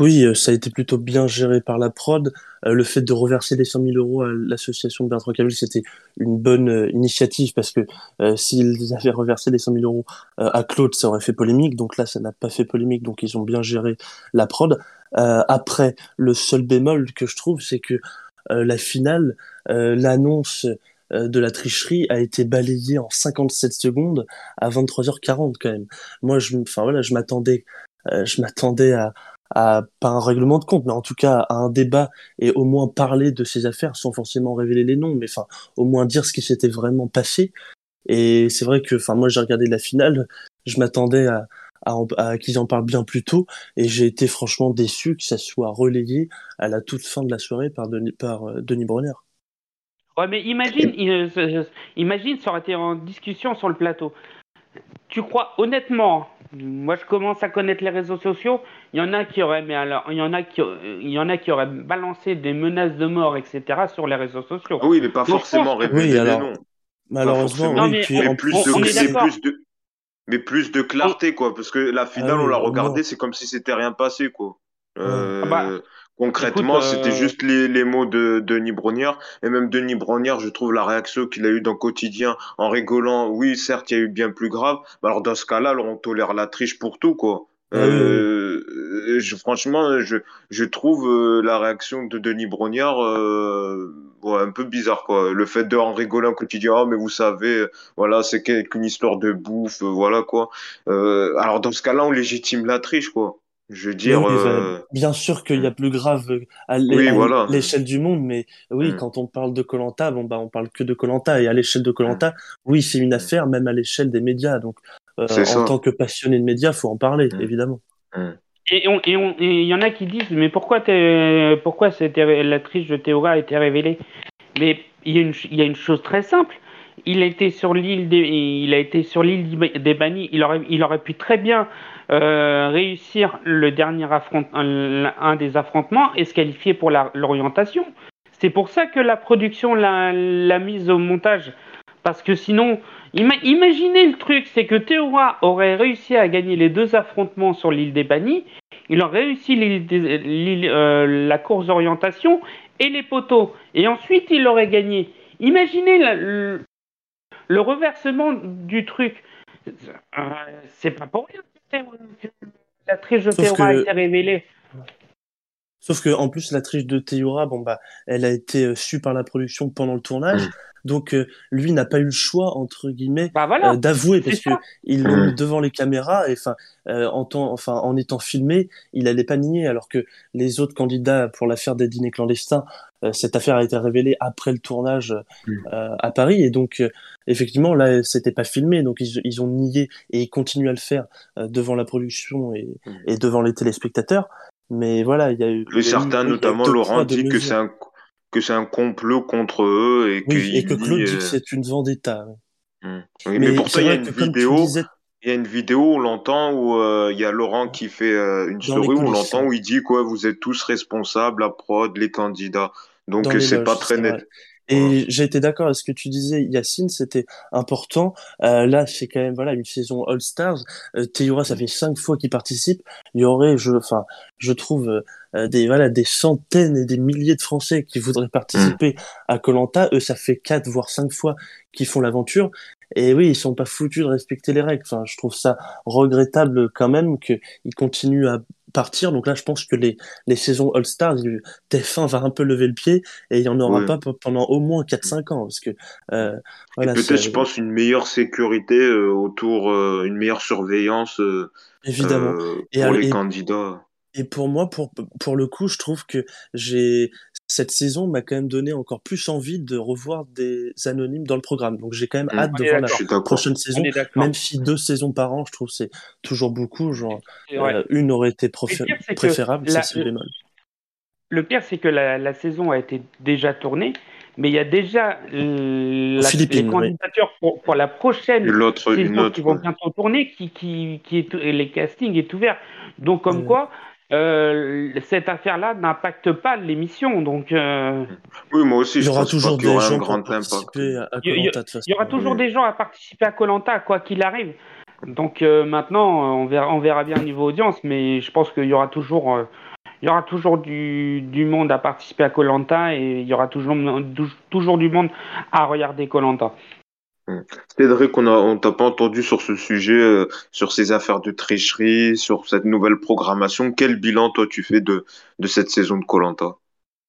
Oui, euh, ça a été plutôt bien géré par la prod. Euh, le fait de reverser les 100 000 euros à l'association de Bertrand Cavill, c'était une bonne euh, initiative parce que s'ils avaient reversé les 100 000 euros à Claude, ça aurait fait polémique. Donc là, ça n'a pas fait polémique, donc ils ont bien géré la prod. après, le seul bémol que je trouve, c'est que la finale, l'annonce de la tricherie a été balayée en 57 secondes à 23h40 quand même. Moi, je, enfin voilà, je m'attendais, je m'attendais à, à pas un règlement de compte, mais en tout cas à un débat et au moins parler de ces affaires sans forcément révéler les noms, mais enfin au moins dire ce qui s'était vraiment passé. Et c'est vrai que, enfin moi j'ai regardé la finale, je m'attendais à, à, qu'ils en parlent bien plus tôt, et j'ai été franchement déçu que ça soit relayé à la toute fin de la soirée par Denis, par euh, Denis. Ouais, mais imagine, imagine, ça aurait été en discussion sur le plateau. Tu crois honnêtement moi, je commence à connaître les réseaux sociaux. Il y en a qui auraient, mais alors, il y en a qui, il y en a qui auraient balancé des menaces de mort, etc. sur les réseaux sociaux. Oui, mais pas forcément révéler oui, non. Malheureusement, oui, mais, plus, de, mais plus de clarté, quoi, parce que la finale, ah on l'a regardé, c'est comme si c'était rien passé, quoi. Euh, ah bah, Concrètement, c'était euh, juste les, les, mots de, Denis Brognard. Et même Denis Brognard, je trouve la réaction qu'il a eue dans Quotidien en rigolant. Oui, certes, il y a eu bien plus grave. Mais alors, dans ce cas-là, on tolère la triche pour tout, quoi. Ah euh, je, franchement, je, je trouve euh, la réaction de Denis Brognard euh, ouais, un peu bizarre, quoi. Le fait de en rigoler en quotidien, oh, mais vous savez, voilà, c'est qu'une histoire de bouffe, voilà, quoi. alors, dans ce cas-là, on légitime la triche, quoi. Je veux dire. Euh, bien sûr qu'il y a plus grave à l'échelle du monde, mais oui, mm. quand on parle de Colanta, bon bah on parle que de Colanta et à l'échelle de Colanta, mm. oui, c'est une affaire même à l'échelle des médias. Donc, euh, en tant que passionné de médias, faut en parler, mm. évidemment. Et il y en a qui disent, mais pourquoi, pourquoi la triche de Théora a été révélée? Mais il y, y, a une chose très simple. Il été sur l'île des, il a été sur l'île des bannis. Il aurait, pu très bien euh, réussir le dernier affrontement, un des affrontements et se qualifier pour l'orientation. C'est pour ça que la production l'a mise au montage. Parce que sinon, imaginez le truc, c'est que Théora aurait réussi à gagner les deux affrontements sur l'île des bannis, il aurait réussi euh, la course d'orientation et les poteaux, et ensuite il aurait gagné. Imaginez le, le, reversement du truc. Euh, c'est pas pour rien la triche de Théora a été révélée. Sauf que en plus la triche de Théora, bon bah, elle a été euh, su par la production pendant le tournage. Donc euh, lui n'a pas eu le choix entre guillemets Bah voilà. euh, d'avouer parce que ça. ils l'ont Mm. mis devant les caméras et enfin euh, en temps, enfin en étant filmé, il allait pas nier alors que les autres candidats pour l'affaire des dîners clandestins, euh, cette affaire a été révélée après le tournage Mm. euh, à Paris et donc euh, effectivement là c'était pas filmé donc ils, ils ont nié et ils continuent à le faire euh, devant la production et, Mm. et devant les téléspectateurs. Mais voilà, il y a eu. eu- certains, notamment Laurent, dit que c'est un que c'est un complot contre eux et Oui, qu'ils et que Claude dit euh, que c'est une vendetta. Oui, mais, Mais pourtant il y a une vidéo, disais il y a une vidéo on l'entend où euh, il y a Laurent qui fait euh, une Dans story où on l'entend où il dit quoi, vous êtes tous responsables, la prod, les candidats. Donc euh, c'est pas très net. vrai. Et j'ai été d'accord avec ce que tu disais, Yacine, c'était important. Euh, là, c'est quand même voilà une saison All Stars. Euh, Théora, ça fait cinq fois qu'il participe. Il y aurait, je, enfin, je trouve euh, des voilà des centaines et des milliers de Français qui voudraient participer à Colanta. Eux, ça fait quatre voire cinq fois qu'ils font l'aventure. Et oui, ils sont pas foutus de respecter les règles. Enfin, je trouve ça regrettable quand même qu'ils continuent à partir. Donc là, je pense que les les saisons All Stars, il- TF1 va un peu lever le pied et il y en aura Ouais. pas pe- pendant au moins 4-5 ans parce que euh, voilà, peut-être, je pense, une meilleure sécurité euh, autour, euh, une meilleure surveillance euh, évidemment. euh, Et pour les et- candidats. Et pour moi, pour, pour le coup, je trouve que j'ai cette saison m'a quand même donné encore plus envie de revoir des anonymes dans le programme. Donc j'ai quand même Mm. hâte de voir la prochaine On saison, même si deux saisons par an, je trouve c'est toujours beaucoup. Genre euh, une aurait été pire, préférable, la- ça c'est le bémol. Le pire, c'est que la, la saison a été déjà tournée, mais il y a déjà euh, la- les oui. candidatures pour, pour la prochaine une saison autre. qui vont bientôt tourner, qui, qui, qui est, et les castings est ouvert. Donc, comme Euh. quoi, euh, cette affaire-là n'impacte pas l'émission. Donc, euh, Oui, moi aussi, Il y je aura toujours qu'il y des aura un gens impact. participer à, à Il y a- Koh-Lanta, de toute façon. il y aura toujours des gens à participer à Colanta, quoi qu'il arrive. Donc euh, maintenant, on verra, on verra bien niveau audience, mais je pense qu'il y aura toujours, euh, il y aura toujours du, du monde à participer à Colanta et il y aura toujours, toujours du monde à regarder Colanta. Cédric, on a, on t'a pas entendu sur ce sujet, euh, sur ces affaires de tricherie, sur cette nouvelle programmation. Quel bilan, toi, tu fais de, de cette saison de Colanta?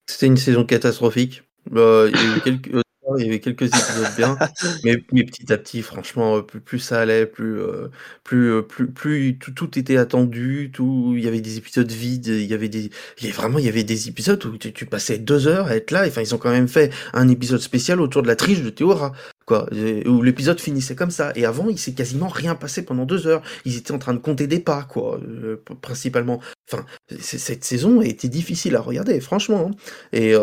C'était une saison catastrophique. Euh, il y a eu quelques, au départ, il y avait quelques épisodes bien, mais, petit à petit, franchement, euh, plus, plus ça allait, plus, euh, euh, plus, plus tout, tout était attendu, tout, il y avait des épisodes vides, il y avait des, vraiment, il y avait des épisodes où tu, passais deux heures à être là. Enfin, ils ont quand même fait un épisode spécial autour de la triche de Théora, quoi, où l'épisode finissait comme ça. Et avant, il s'est quasiment rien passé pendant deux heures. Ils étaient en train de compter des pas, quoi, principalement. Enfin, cette saison a été difficile à regarder, franchement. hein. Et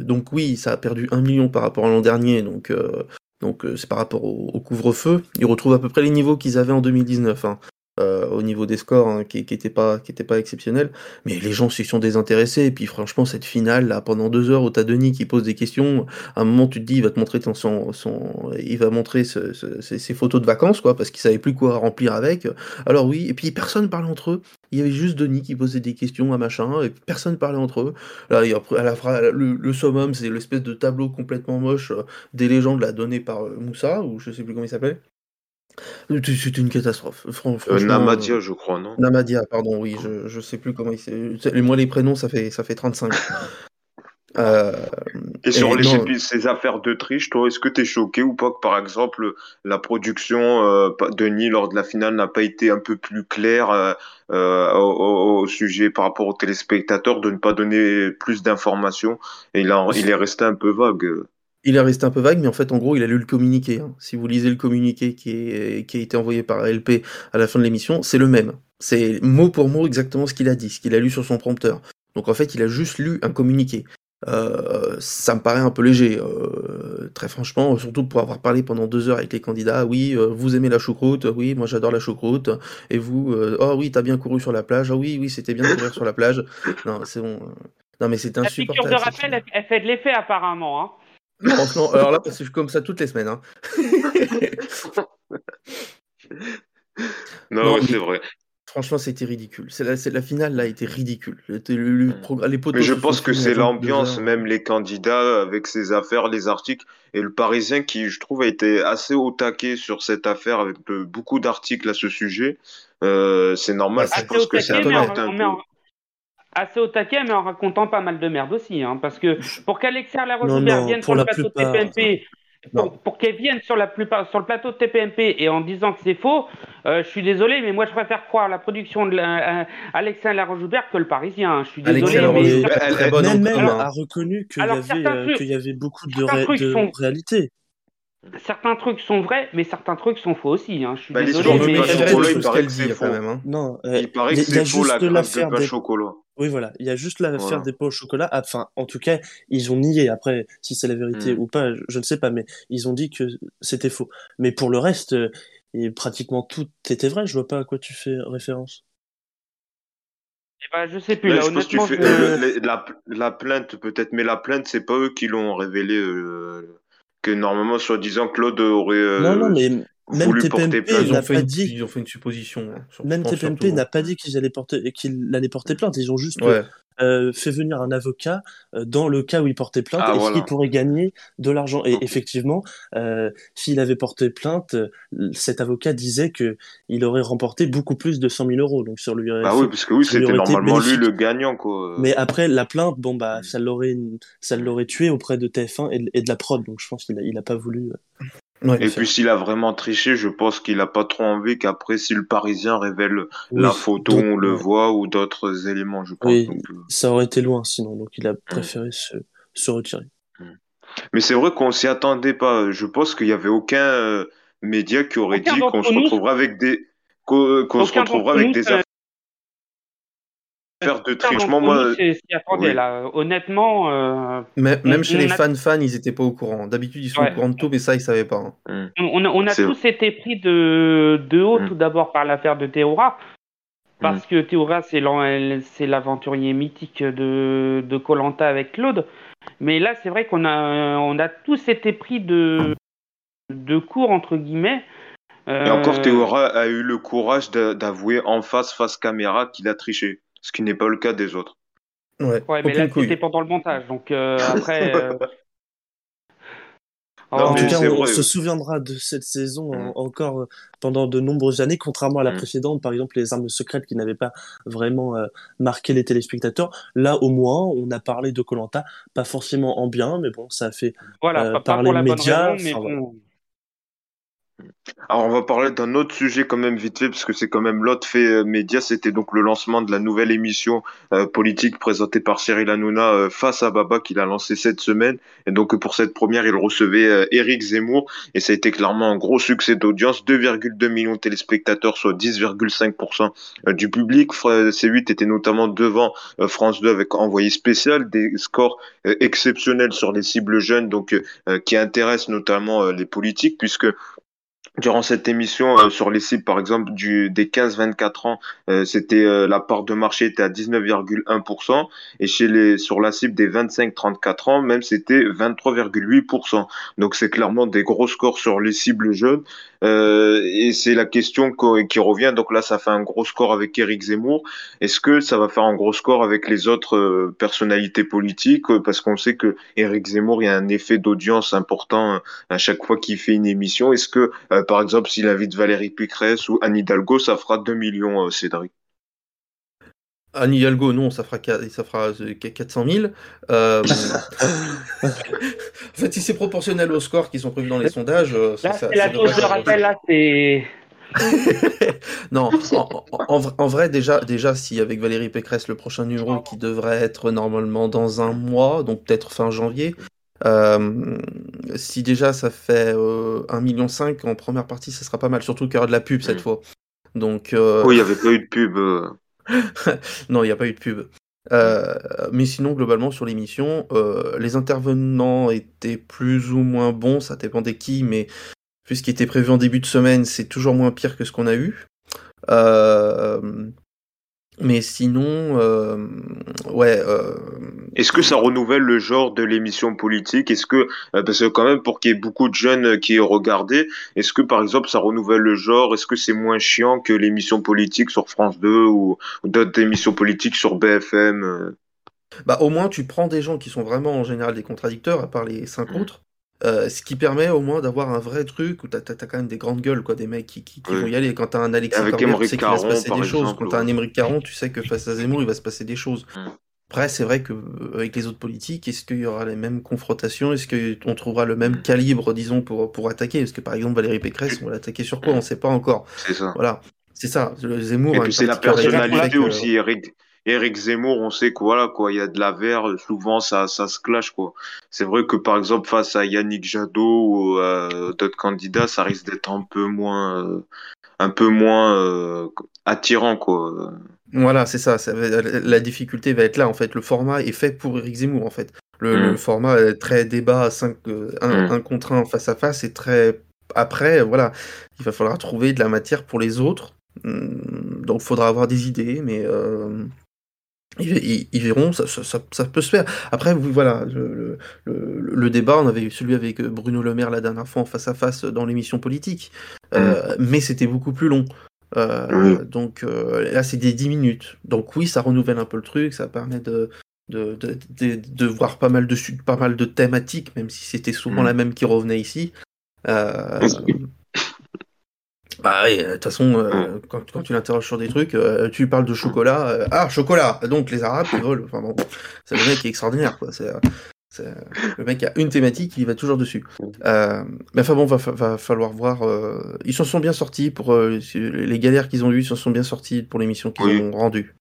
donc oui, ça a perdu un million par rapport l'an dernier, donc euh, donc euh, c'est par rapport au, couvre-feu. Ils retrouvent à peu près les niveaux qu'ils avaient en 2019, hein, euh, au niveau des scores, hein, qui qui étaient pas exceptionnels. Mais les gens s'y sont désintéressés. Et puis franchement, cette finale là, pendant deux heures, où t'as Denis qui pose des questions, à un moment tu te dis, il va te montrer son, il va montrer ses, photos de vacances, quoi, parce qu'il savait plus quoi remplir avec. Alors oui, et puis personne parlait entre eux. Il y avait juste Denis qui posait des questions à machin, et personne parlait entre eux. Là, à la le, le summum, c'est l'espèce de tableau complètement moche euh, des légendes là donné par euh, Moussa, ou je sais plus comment il s'appelle. Euh, c'est- une catastrophe. Fran- Euh, Namadia, euh, je crois, non? Namadia, pardon, oui, je, je sais plus comment il. Moi, les prénoms, ça fait, ça fait 35. Euh, Et sur les, non. ces affaires de triche, toi, est-ce que tu es choqué ou pas que, par exemple, la production euh, de Denis lors de la finale n'a pas été un peu plus claire au, au- sujet par rapport aux téléspectateurs, de ne pas donner plus d'informations? Et a- il est resté un peu vague. Il est resté un peu vague, mais en fait, en gros, il a lu le communiqué. hein. Si vous lisez le communiqué qui, est, qui a été envoyé par LP à la fin de l'émission, c'est le même. C'est mot pour mot exactement ce qu'il a dit, ce qu'il a lu sur son prompteur. Donc en fait, il a juste lu un communiqué. Euh, ça me paraît un peu léger, euh, très franchement, surtout pour avoir parlé pendant deux heures avec les candidats. Oui, euh, vous aimez la choucroute, oui, moi j'adore la choucroute. Et vous, euh, oh oui, t'as bien couru sur la plage, ah oui, oui, c'était bien de courir sur la plage. Non, c'est bon. Non, mais c'est La piqûre insupportable. de rappel, elle fait de l'effet apparemment. Hein. Franchement, alors là, parce que je suis comme ça toutes les semaines. Hein. Non, Non, ouais, mais- c'est vrai. Franchement, c'était ridicule. C'est la, la finale là a été ridicule. Le, le- le Mm. les Mais je se pense que c'est 22 l'ambiance, même les candidats avec ces affaires, les articles, et le Parisien qui, je trouve, a été assez au taquet sur cette affaire avec de- beaucoup d'articles à ce sujet. Euh, c'est normal, Ah, je c'est pense que c'est un peu assez au taquet, mais en racontant pas mal de merde aussi. Hein, parce que pour qu'Alexia non, vienne sur le la plateau de TPMP, non. pour, pour qu'elle vienne sur, la plupart, sur le plateau de TPMP et en disant que c'est faux, euh, je suis désolé, mais moi je préfère croire la production de la, euh, Alexia Laroche-Joubert que le Parisien. hein. Je suis désolé, mais Laroche-Joubert, mais- très elle- bonne en Même com, elle hein. a reconnu qu'il y, avait, euh, y avait beaucoup de, ré- de sont- réalité. Certains trucs sont vrais, mais certains trucs sont faux aussi. Hein. Je suis Bah, les désolé, mais il paraît que c'est quand faux. même. hein. Non, euh, Il paraît que c'est faux juste la grève de l'affaire pain des chocolat. Oui, voilà, il y a juste l'affaire Voilà. des pots au chocolat. Ah, Enfin, en tout cas, ils ont nié. Après, si c'est la vérité Mm. ou pas, je- je ne sais pas, mais ils ont dit que c'était faux. Mais pour le reste, euh, et pratiquement tout était vrai. Je vois pas à quoi tu fais référence. Eh ben, je sais plus. Là, Là, je pense que tu honnêtement, fais je- euh, les- la, la plainte peut-être, mais la plainte c'est pas eux qui l'ont révélé euh, que normalement soi-disant Claude aurait euh, non, non, même TPMP n'a ont, fait pas une, dit. ils ont fait une supposition. hein, sur- Même TPMP n'a pas dit qu'ils allaient porter, qu'il allait porter plainte. Ils ont juste Ouais. euh, fait venir un avocat euh, dans le cas où il portait plainte Ah, et voilà. qui pourrait gagner de l'argent? Et effectivement, euh, s'il avait porté plainte, cet avocat disait que il aurait remporté beaucoup plus de 100 000 euros. Donc sur lui Bah fait- oui, parce que oui, c'était normalement lui le gagnant quoi. Mais après la plainte, bon bah Mm. ça l'aurait, ça l'aurait tué auprès de TF1 et de, et de la prod. Donc je pense qu'il a, il a pas voulu. Euh, Ouais. Et puis s'il a vraiment triché, je pense qu'il a pas trop envie qu'après si le Parisien révèle la photo, donc, on le voit ou d'autres éléments, je pense. Oui. Donc, euh, Ça aurait été loin sinon. Donc il a préféré se, se retirer. Mais c'est vrai qu'on s'y attendait pas. Je pense qu'il y avait aucun euh, média qui aurait Aucun dit qu'on se retrouverait avec des qu'on qu'on se d'entre avec des affaires de Aucun triche. d'entre Moi, s'y attendait, oui. là. Honnêtement, euh, Même, On- même chez on les a- fans fans, ils étaient pas au courant. D'habitude, ils sont Ouais. au courant de tout, mais ça, ils savaient pas. hein. on a, on a tous été pris de, de haut, Mm. tout d'abord par l'affaire de Théora. Parce que Théora, c'est l'aventurier mythique de de Colanta avec Claude. Mais là, c'est vrai qu'on a, on a tous été pris de, de court, entre guillemets. Et encore, Euh, Théora a eu le courage d'a- d'avouer en face, face caméra, qu'il a triché. Ce qui n'est pas le cas des autres. Ouais, Ouais, mais là, c'était pendant le montage. Donc euh, après. euh, Non, En tout cas, on se souviendra de cette saison en- Mm. encore euh, pendant de nombreuses années, contrairement à la Mm. précédente, par exemple les armes secrètes qui n'avaient pas vraiment euh, marqué les téléspectateurs. Là, au moins, on a parlé de Colanta, pas forcément en bien, mais bon, ça a fait. Voilà, Euh, pas, pas par pour les la bonne médias, raison, mais enfin, bon. Alors, on va parler d'un autre sujet quand même vite fait, parce que c'est quand même l'autre fait euh, média. C'était donc le lancement de la nouvelle émission euh, politique présentée par Cyril Hanouna euh, face à Baba qu'il a lancé cette semaine. Et donc, pour cette première, il recevait Éric Zemmour. Et ça a été clairement un gros succès d'audience. 2,2 millions de téléspectateurs, soit 10,5% euh, du public. Fra- C8 était notamment devant France 2 avec Envoyé spécial. Des scores exceptionnels sur les cibles jeunes, donc qui intéressent notamment les politiques, puisque Durant cette émission, euh, sur les cibles, par exemple, du, des 15-24 ans, euh, c'était euh, la part de marché était à 19,1%, et chez les sur la cible des 25-34 ans, même c'était 23,8%. Donc c'est clairement des gros scores sur les cibles jeunes, euh, et c'est la question qui revient. Donc là, ça fait un gros score avec Éric Zemmour. Est-ce que ça va faire un gros score avec les autres euh, personnalités politiques? Euh, Parce qu'on sait que Éric Zemmour, il y a un effet d'audience important à chaque fois qu'il fait une émission. Est-ce que par exemple, s'il invite Valérie Pécresse ou Anne Hidalgo, ça fera 2 millions, euh, Cédric. Anne Hidalgo, non, ça fera, ça fera euh, 400 000. Euh, en fait, si c'est proportionnel aux scores qui sont prévus dans les sondages, euh, ça, Là, ça- c'est la ça devrait dose de faire- rappel, là, c'est. non, en, en- en vrai- en vrai, déjà, déjà, si avec Valérie Pécresse, le prochain numéro qui devrait être normalement dans un mois, donc peut-être fin janvier, euh, si déjà ça fait euh, 1,5 million en première partie, ça sera pas mal, surtout qu'il y aura de la pub cette Mm. fois. Donc, euh, Oui, il n'y avait pas eu de pub. euh. non, il n'y a pas eu de pub. Euh, mais sinon, globalement, sur l'émission, les intervenants étaient plus ou moins bons, ça dépendait qui, mais vu ce qui était prévu en début de semaine, c'est toujours moins pire que ce qu'on a eu. Euh, mais sinon, euh, ouais, euh, Est-ce que ça renouvelle le genre de l'émission politique? Est-ce que, euh, parce que quand même, pour qu'il y ait beaucoup de jeunes qui aient regardé, est-ce que par exemple ça renouvelle le genre? Est-ce que c'est moins chiant que l'émission politique sur France 2 ou, ou d'autres émissions politiques sur BFM bah, au moins tu prends des gens qui sont vraiment en général des contradicteurs, à part les cinq Mm. autres. Euh, ce qui permet au moins d'avoir un vrai truc où t'as as, quand même des grandes gueules, quoi, des mecs qui, qui, qui vont y aller. Quand t'as un Alexis Avec tu sais qu'il va se Caron, passer des choses. Quand t'as un. Émeric Caron, tu sais que face à Zemmour, il va se passer des choses. Mm. Après, c'est vrai que euh, avec les autres politiques, est-ce qu'il y aura les mêmes confrontations? Est-ce qu'on trouvera le Mm. même calibre, disons, pour, pour attaquer? Parce que par exemple, Valérie Pécresse, on va l'attaquer sur quoi? On sait pas encore. C'est ça. Voilà, c'est ça. Le Zemmour Et puis c'est la personnalité que- aussi. Eric, Eric Zemmour, on sait que voilà quoi, il y a de la verre, souvent ça, ça se clash quoi. C'est vrai que par exemple face à Yannick Jadot ou euh, d'autres candidats, ça risque d'être un peu moins, euh, un peu moins euh, attirant quoi. Voilà, c'est ça, ça va- La difficulté va être là, en fait. Le format est fait pour Eric Zemmour, en fait. Le, Mm. le format est très débat, 5, un, Mm. un contre un face à face, et très. Après, voilà, il va falloir trouver de la matière pour les autres. Hum, Donc, il faudra avoir des idées, mais. euh, Ils, verront, ça, ça- ça- ça peut se faire. Après, voilà, le, le- le- le débat, on avait eu celui avec Bruno Le Maire la dernière fois en face à face dans l'émission politique, Euh, mais c'était beaucoup plus long. Euh. Donc euh, là, c'est des 10 minutes. Donc oui, ça renouvelle un peu le truc, ça permet de, de, de, de- de voir pas mal de, pas mal de thématiques, même si c'était souvent Mm. la même qui revenait ici. Euh, bah oui, de toute façon, euh, quand, quand tu l'interroges sur des trucs, euh, tu lui parles de chocolat. euh, ah, chocolat Donc les Arabes qui volent. Enfin bon, c'est le mec qui est extraordinaire, quoi. C'est, le mec a une thématique, il va toujours dessus. Euh, mais enfin bon, va, va falloir voir. euh, ils s'en sont bien sortis pour euh, les galères qu'ils ont eues, ils s'en sont bien sortis pour l'émission qu'ils Oui. ont rendue.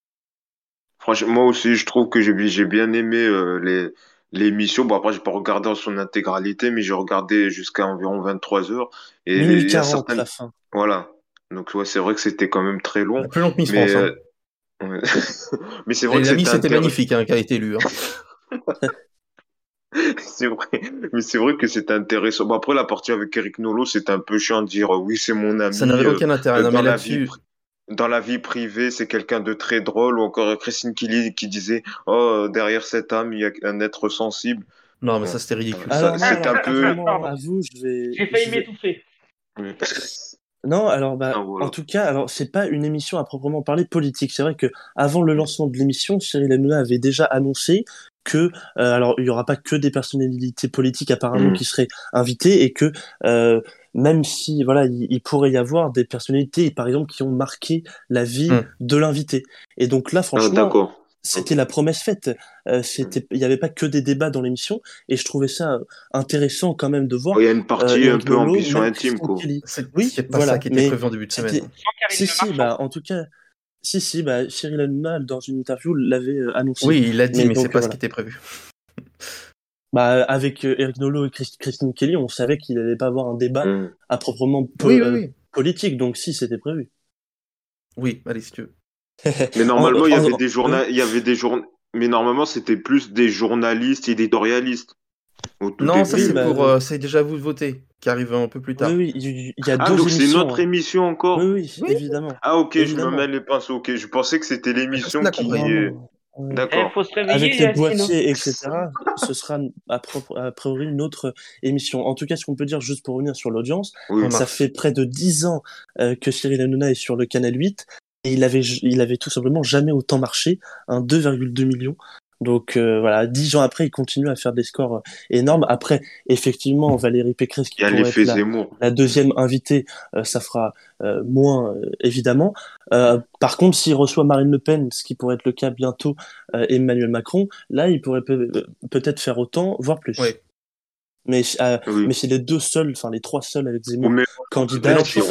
Franchement, moi aussi, je trouve que j'ai j'ai bien aimé euh, les l'émission. Bon après, j'ai pas regardé en son intégralité, mais j'ai regardé jusqu'à environ 23 heures. Et Minuit il y a 40 certaines- la fin. Voilà. Donc ouais, c'est vrai que c'était quand même très long. Plus long que Miss Mais, France. Hein. euh, mais c'est vrai Les que amis, c'était magnifique hein, qui a été élu. hein. C'est vrai, mais c'est vrai que c'était intéressant. Bon, après, la partie avec Eric Nolot, c'était un peu chiant de dire euh, oui, c'est mon ami. Ça n'avait euh, aucun intérêt. euh, Non, dans, mais là-dessus, dans la vie privée, c'est quelqu'un de très drôle. Ou encore Christine Killy qui disait oh, derrière cette âme, il y a un être sensible. non, mais ça c'était ridicule. Non, c'est un alors, peu- vraiment, à vous, je vais. J'ai failli m'étouffer. Oui. Non, alors bah, Ah, voilà. en tout cas, alors c'est pas une émission à proprement parler politique. C'est vrai que avant le lancement de l'émission, Cyril Hanouna avait déjà annoncé que euh, alors il y aura pas que des personnalités politiques apparemment Mm. qui seraient invitées et que euh, même si voilà il, il pourrait y avoir des personnalités par exemple qui ont marqué la vie Mm. de l'invité. Et donc là, Ah, franchement, c'était la promesse faite. Euh, c'était, il n'y avait pas que des débats dans l'émission, et je trouvais ça intéressant quand même de voir. Il y a une partie euh, un peu ambition intime, quoi. C'est Oui, c'est pas voilà, ça qui était prévu en début de semaine. Si, si, bah, en tout cas, si, si, bah, Cyril Hanouna, dans une interview, l'avait annoncé. Oui, il l'a dit, Mais mais, c'est pas ce voilà. qui était prévu. Bah, avec euh, Eric Nolot et Christ- Christine Kelly, on savait qu'il n'allait pas avoir un débat Mm. à proprement po- Oui, oui, euh, oui. politique, donc si, c'était prévu. Oui, allez, si tu veux. Mais normalement, il y avait des journal, il y avait des. Mais normalement, c'était plus des journalistes éditorialistes. Au tout Non, ça c'est bah, pour. euh, euh, c'est déjà vous de voter, qui arrive un peu plus tard. Oui, oui, il y, a Ah, deux donc c'est notre hein. émission encore. Oui, oui, Oui. évidemment. Ah, ok, je me mêle les pinceaux. Ok, je pensais que c'était l'émission qui. compris. Non, est- Il D'accord. faut se réveiller. avec les hein. boîtiers, etc., ce sera à, propre- a priori une autre émission. En tout cas, ce qu'on peut dire, juste pour revenir sur l'audience, Oui. Ça fait près de 10 ans euh, que Cyril Hanouna est sur le canal 8, et il avait, il avait tout simplement jamais autant marché, un 2,2 millions. Donc euh, voilà, 10 ans après, il continue à faire des scores euh, énormes. Après, effectivement, Valérie Pécresse, qui Il y a pourrait être la, deuxième invitée, euh, ça fera euh, moins, euh, évidemment. Euh, par contre, s'il reçoit Marine Le Pen, ce qui pourrait être le cas bientôt, euh, Emmanuel Macron, là, il pourrait peut- peut-être faire autant, voire plus. Ouais. Mais, euh, Oui. mais c'est les deux seuls, enfin les trois seuls avec Ou Zemmour, Mélenchon, candidats Mélenchon.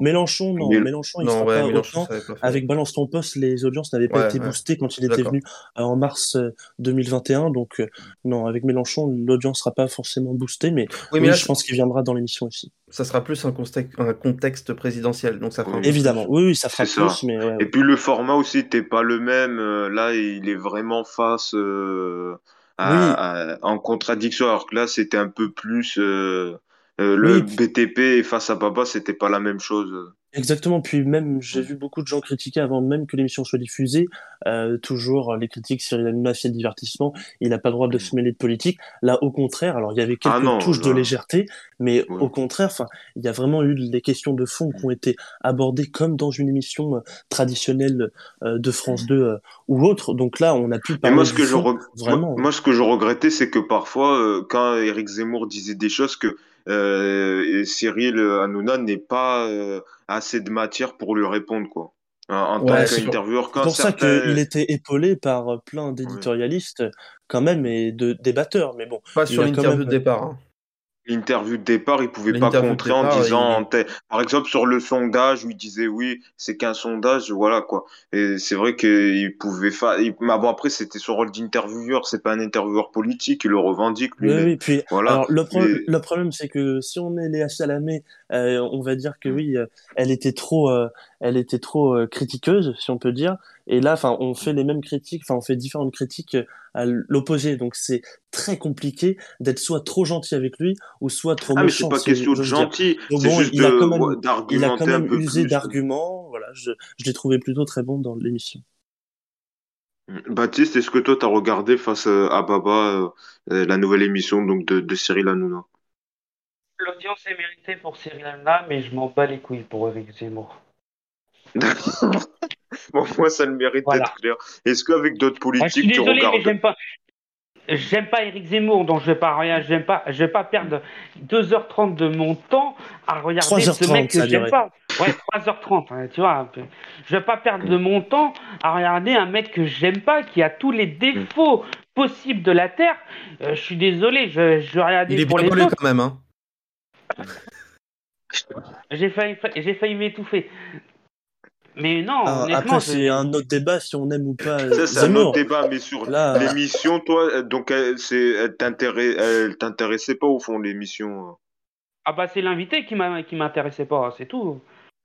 Mélenchon, non, Mél- Mélenchon, il Non, ouais, pas Mélenchon, autant. pas. Avec Balance ton poste, les audiences n'avaient pas Ouais, été ouais. boostées quand il était venu euh, en mars euh, 2021. Donc, euh, non, avec Mélenchon, l'audience sera pas forcément boostée, mais Oui, mais là, je pense qu'il viendra dans l'émission aussi. ça sera plus un contexte, un contexte présidentiel, donc ça fera Évidemment, oui, oui, ça fera plus, ça. mais ouais, Et puis le format aussi n'était pas le même. Là, il est vraiment face à- en contradiction. Alors que là, c'était un peu plus euh, euh, le Oui. BTP face à Baba, c'était pas la même chose. Exactement, puis même j'ai vu beaucoup de gens critiquer avant même que l'émission soit diffusée, euh, toujours les critiques Cyril Hanouna le divertissement, il n'a pas le droit de se mêler de politique. Là au contraire, alors il y avait quelques Ah non, touches de légèreté, mais Ouais. au contraire, enfin il y a vraiment eu des questions de fond qui ont été abordées comme dans une émission euh, traditionnelle euh, de France 2 euh, ou autre. Donc là on a pu parler moi, ce que je reg- vraiment. moi, moi, ce que je regrettais, c'est que parfois, euh, quand Éric Zemmour disait des choses que euh, et Cyril Hanouna n'ait pas euh, assez de matière pour lui répondre, quoi. En, tant qu'intervieweur, C'est quand pour ça qu'il était épaulé par euh, plein d'éditorialistes quand même et de débatteurs, mais bon. Pas sur l'interview même- de départ. hein. L'interview de départ, il pouvait pas contrer en disant, il- par exemple, sur le sondage où il disait oui, c'est qu'un sondage, voilà quoi. Et c'est vrai qu'il pouvait faire. il- Mais bon, après, c'était son rôle d'intervieweur, c'est pas un intervieweur politique, il le revendique lui. Oui, oui, puis Voilà. alors le, pro- le problème c'est que si on est Léa Salamé, euh, on va dire Mm. que oui, euh, elle était trop, euh, elle était trop critiqueuse, si on peut dire. Et là, enfin, on fait les mêmes critiques, enfin, on fait différentes critiques à l'opposé. Donc c'est très compliqué d'être soit trop gentil avec lui ou soit trop Ah, mais c'est méchant. pas question de gentil, c'est bon, juste il a quand même- Il a quand usé d'arguments. Voilà, je, je l'ai trouvé plutôt très bon dans l'émission. Baptiste, est-ce que toi, t'as regardé face euh, à Baba euh, euh, la nouvelle émission donc de, de Cyril Hanouna? L'audience est méritée pour Cyril Hanouna, mais je m'en bats les couilles pour Eric Zemmour. Bon, moi, ça le mérite Voilà. d'être clair. Est-ce qu'avec d'autres Ah, je politiques, suis tu désolé, mais regardes? j'aime pas. J'aime pas Eric Zemmour, donc je vais pas rien, j'aime pas, je vais pas perdre 2h30 de mon temps à regarder ce 3h30, mec que j'aime pas. Ouais, 3h30, hein, tu vois. un peu. Je vais pas perdre de mon temps à regarder un mec que j'aime pas, qui a tous les défauts possibles de la Terre. Euh, je suis désolé, je, je vais regarder Il est pour bien les quand même. Hein. J'ai failli, j'ai failli m'étouffer. Mais non, Ah, honnêtement, c'est un autre débat si on aime ou pas euh, Ça, c'est un autre débat, mais sur Là, euh, l'émission, toi, euh, donc, elle, c'est, elle t'intéressait pas au fond, l'émission. ah bah c'est l'invité qui m'a, qui m'intéressait pas, c'est tout.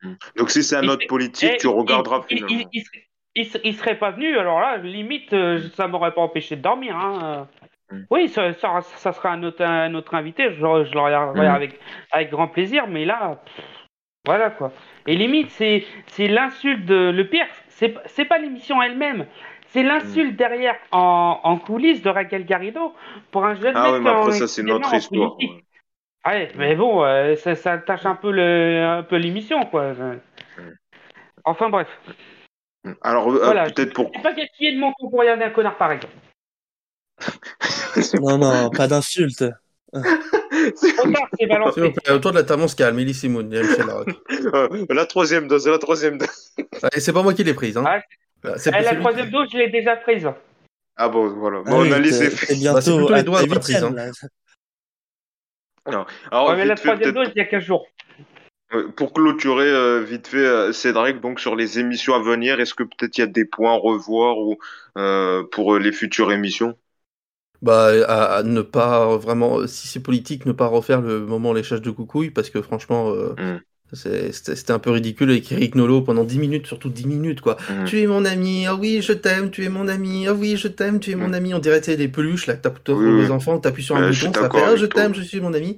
euh. Donc, si c'est un autre politique, Eh, tu regarderas il, finalement. Il, il, serait- il serait- il serait pas venu, alors là, limite, euh, ça m'aurait pas empêché de dormir. Hein. Mm. Oui, ça, ça, ça sera un autre, un autre invité, je, je le regarderai Mm. avec, avec grand plaisir, mais là, pff, voilà quoi. Et limite, c'est c'est l'insulte de. Le pire, c'est c'est pas l'émission elle-même, c'est l'insulte derrière en, en coulisses de Raquel Garrido pour un jeune Ah mec ouais, mais en- après, ça, c'est notre histoire. Ouais, mais bon, euh, ça, ça tâche un peu le, un peu l'émission, quoi. Enfin bref. Alors, euh, Voilà, peut-être pour. J'ai pas gaspillé de mon temps pour regarder un connard pareil. non, non, pas d'insulte. C'est plaît, Autour de la table, on se calme. Simon, Michel Larocque. Euh, la troisième dose, la troisième dose. Allez, c'est pas moi qui l'ai prise. Hein. Ah, Euh, Eh, la troisième dose, je l'ai déjà prise. Ah bon, voilà. Ah Bon, oui, on a laissé Bah, c'est bientôt plutôt les doigts de prise, hein. là. Alors, Ouais, mais la troisième dose, il y a 15 jours. Euh, Pour clôturer euh, vite fait, euh, Cédric, donc sur les émissions à venir, est-ce que peut-être il y a des points à revoir ou euh, pour euh, les futures émissions? Bah, à, à ne pas vraiment, si c'est politique, ne pas refaire le moment léchage de coucouille, parce que franchement, euh, Mm. c'est- c'était un peu ridicule avec Eric Nolot pendant 10 minutes, surtout 10 minutes, quoi. Mm. Tu es mon ami, ah oui, je t'aime, tu es mon ami, ah oui, je t'aime, tu es mon Mm. ami. On dirait que c'est des peluches, là, que t'as Oui, oui. enfants, t'appuies sur un bouton, ça fait, ah, je t'aime, je suis mon ami.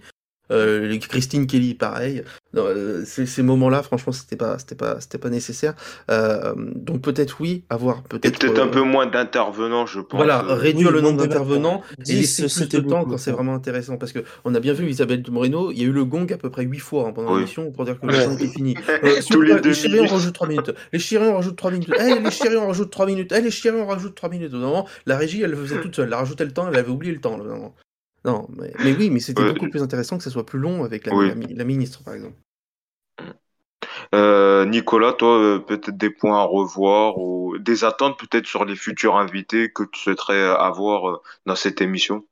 Euh, les Christine Kelly, pareil. Non, euh, ces, ces moments-là, franchement, c'était pas, c'était pas, c'était pas nécessaire. Euh, donc peut-être oui, avoir Et peut-être. peut-être un euh, peu moins d'intervenants, je pense. Voilà, réduire Oui, le nombre de d'intervenants et 10, laisser plus c'était de temps beaucoup, quand c'est vraiment intéressant. Parce que on a bien vu Isabelle Moreno, il y a eu le gong à peu près 8 fois hein, pendant Oui. l'émission pour dire que le Ouais. temps était fini. Tous les deux les on minutes. rajoute 3 minutes. Les chéris, on rajoute 3 minutes. Eh, les chéris, on rajoute 3 minutes. Eh, les chéris, on rajoute 3 minutes. Moment, la régie, elle le faisait toute seule. Elle rajoutait le temps, elle avait oublié le temps. Non, mais, mais oui, mais c'était Ouais. beaucoup plus intéressant que ça soit plus long avec la, Oui. la mi- la ministre, par exemple. Euh, Nicolas, toi, euh, peut-être des points à revoir ou des attentes peut-être sur les futurs invités que tu souhaiterais avoir euh, dans cette émission?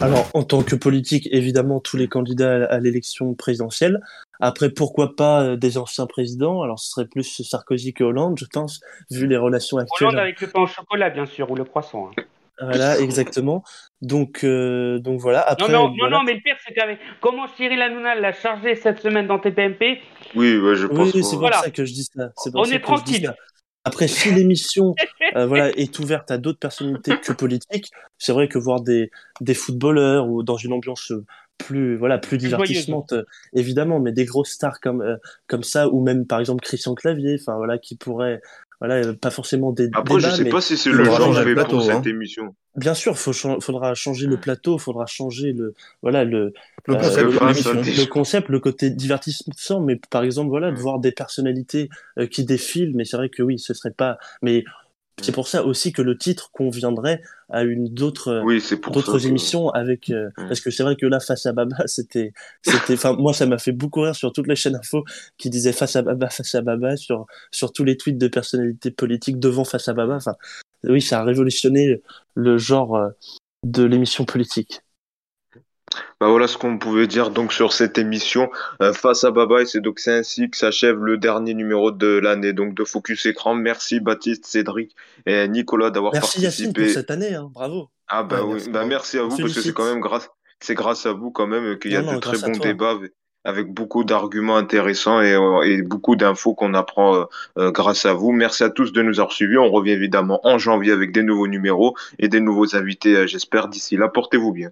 Alors, en tant que politique, évidemment, tous les candidats à l'élection présidentielle. Après, pourquoi pas euh, des anciens présidents? Alors, ce serait plus Sarkozy que Hollande, je pense, vu les relations actuelles. Hollande avec le pain au chocolat, bien sûr, ou le croissant. hein. Voilà, exactement. Donc, euh, donc voilà. Après, Non, non, non, voilà. non, mais le pire, c'est qu'avec comment Cyril Hanouna l'a chargé cette semaine dans TPMP, Oui, ouais, je pense oui, que- c'est pour Voilà. ça que je dis ça. C'est pour On ça est que je dis tranquille. Après, si l'émission euh, voilà, est ouverte à d'autres personnalités que politiques, c'est vrai que voir des, des footballeurs ou dans une ambiance euh, plus voilà plus divertissante évidemment mais des grosses stars comme comme ça ou même par exemple Christian Clavier enfin voilà qui pourrait voilà pas forcément des après débats, je sais mais pas si c'est le genre fait plateau, pour hein. cette émission bien sûr faut faudra changer le plateau faudra changer le voilà le Le euh, concept de le- le- concept, le côté divertissement, mais par exemple, voilà, de voir des personnalités euh, qui défilent, mais c'est vrai que oui, ce serait pas. Mais c'est pour ça aussi que le titre conviendrait à une d'autres oui ça d'autres que- émissions avec euh, parce que c'est vrai que là face à Baba c'était c'était enfin moi ça m'a fait beaucoup rire sur toutes les chaînes info qui disaient face à Baba face à Baba sur sur tous les tweets de personnalités politiques devant face à Baba. Enfin oui ça a révolutionné le genre euh, de l'émission politique Bah voilà ce qu'on pouvait dire donc sur cette émission euh, face à Baba et c'est donc c'est ainsi que s'achève le dernier numéro de l'année donc de Focus Écran. Merci Baptiste, Cédric et Nicolas d'avoir merci Yacine participé. pour cette année hein, bravo Ah bah Ouais, oui, merci bah merci à vous parce que c'est quand même grâce c'est grâce à vous quand même qu'il y a Non, non, de très bons débats avec, beaucoup d'arguments intéressants et, euh, et beaucoup d'infos qu'on apprend euh, euh, grâce à vous. Merci à tous de nous avoir suivis. On revient évidemment en janvier avec des nouveaux numéros et des nouveaux invités, j'espère. D'ici là, portez-vous bien.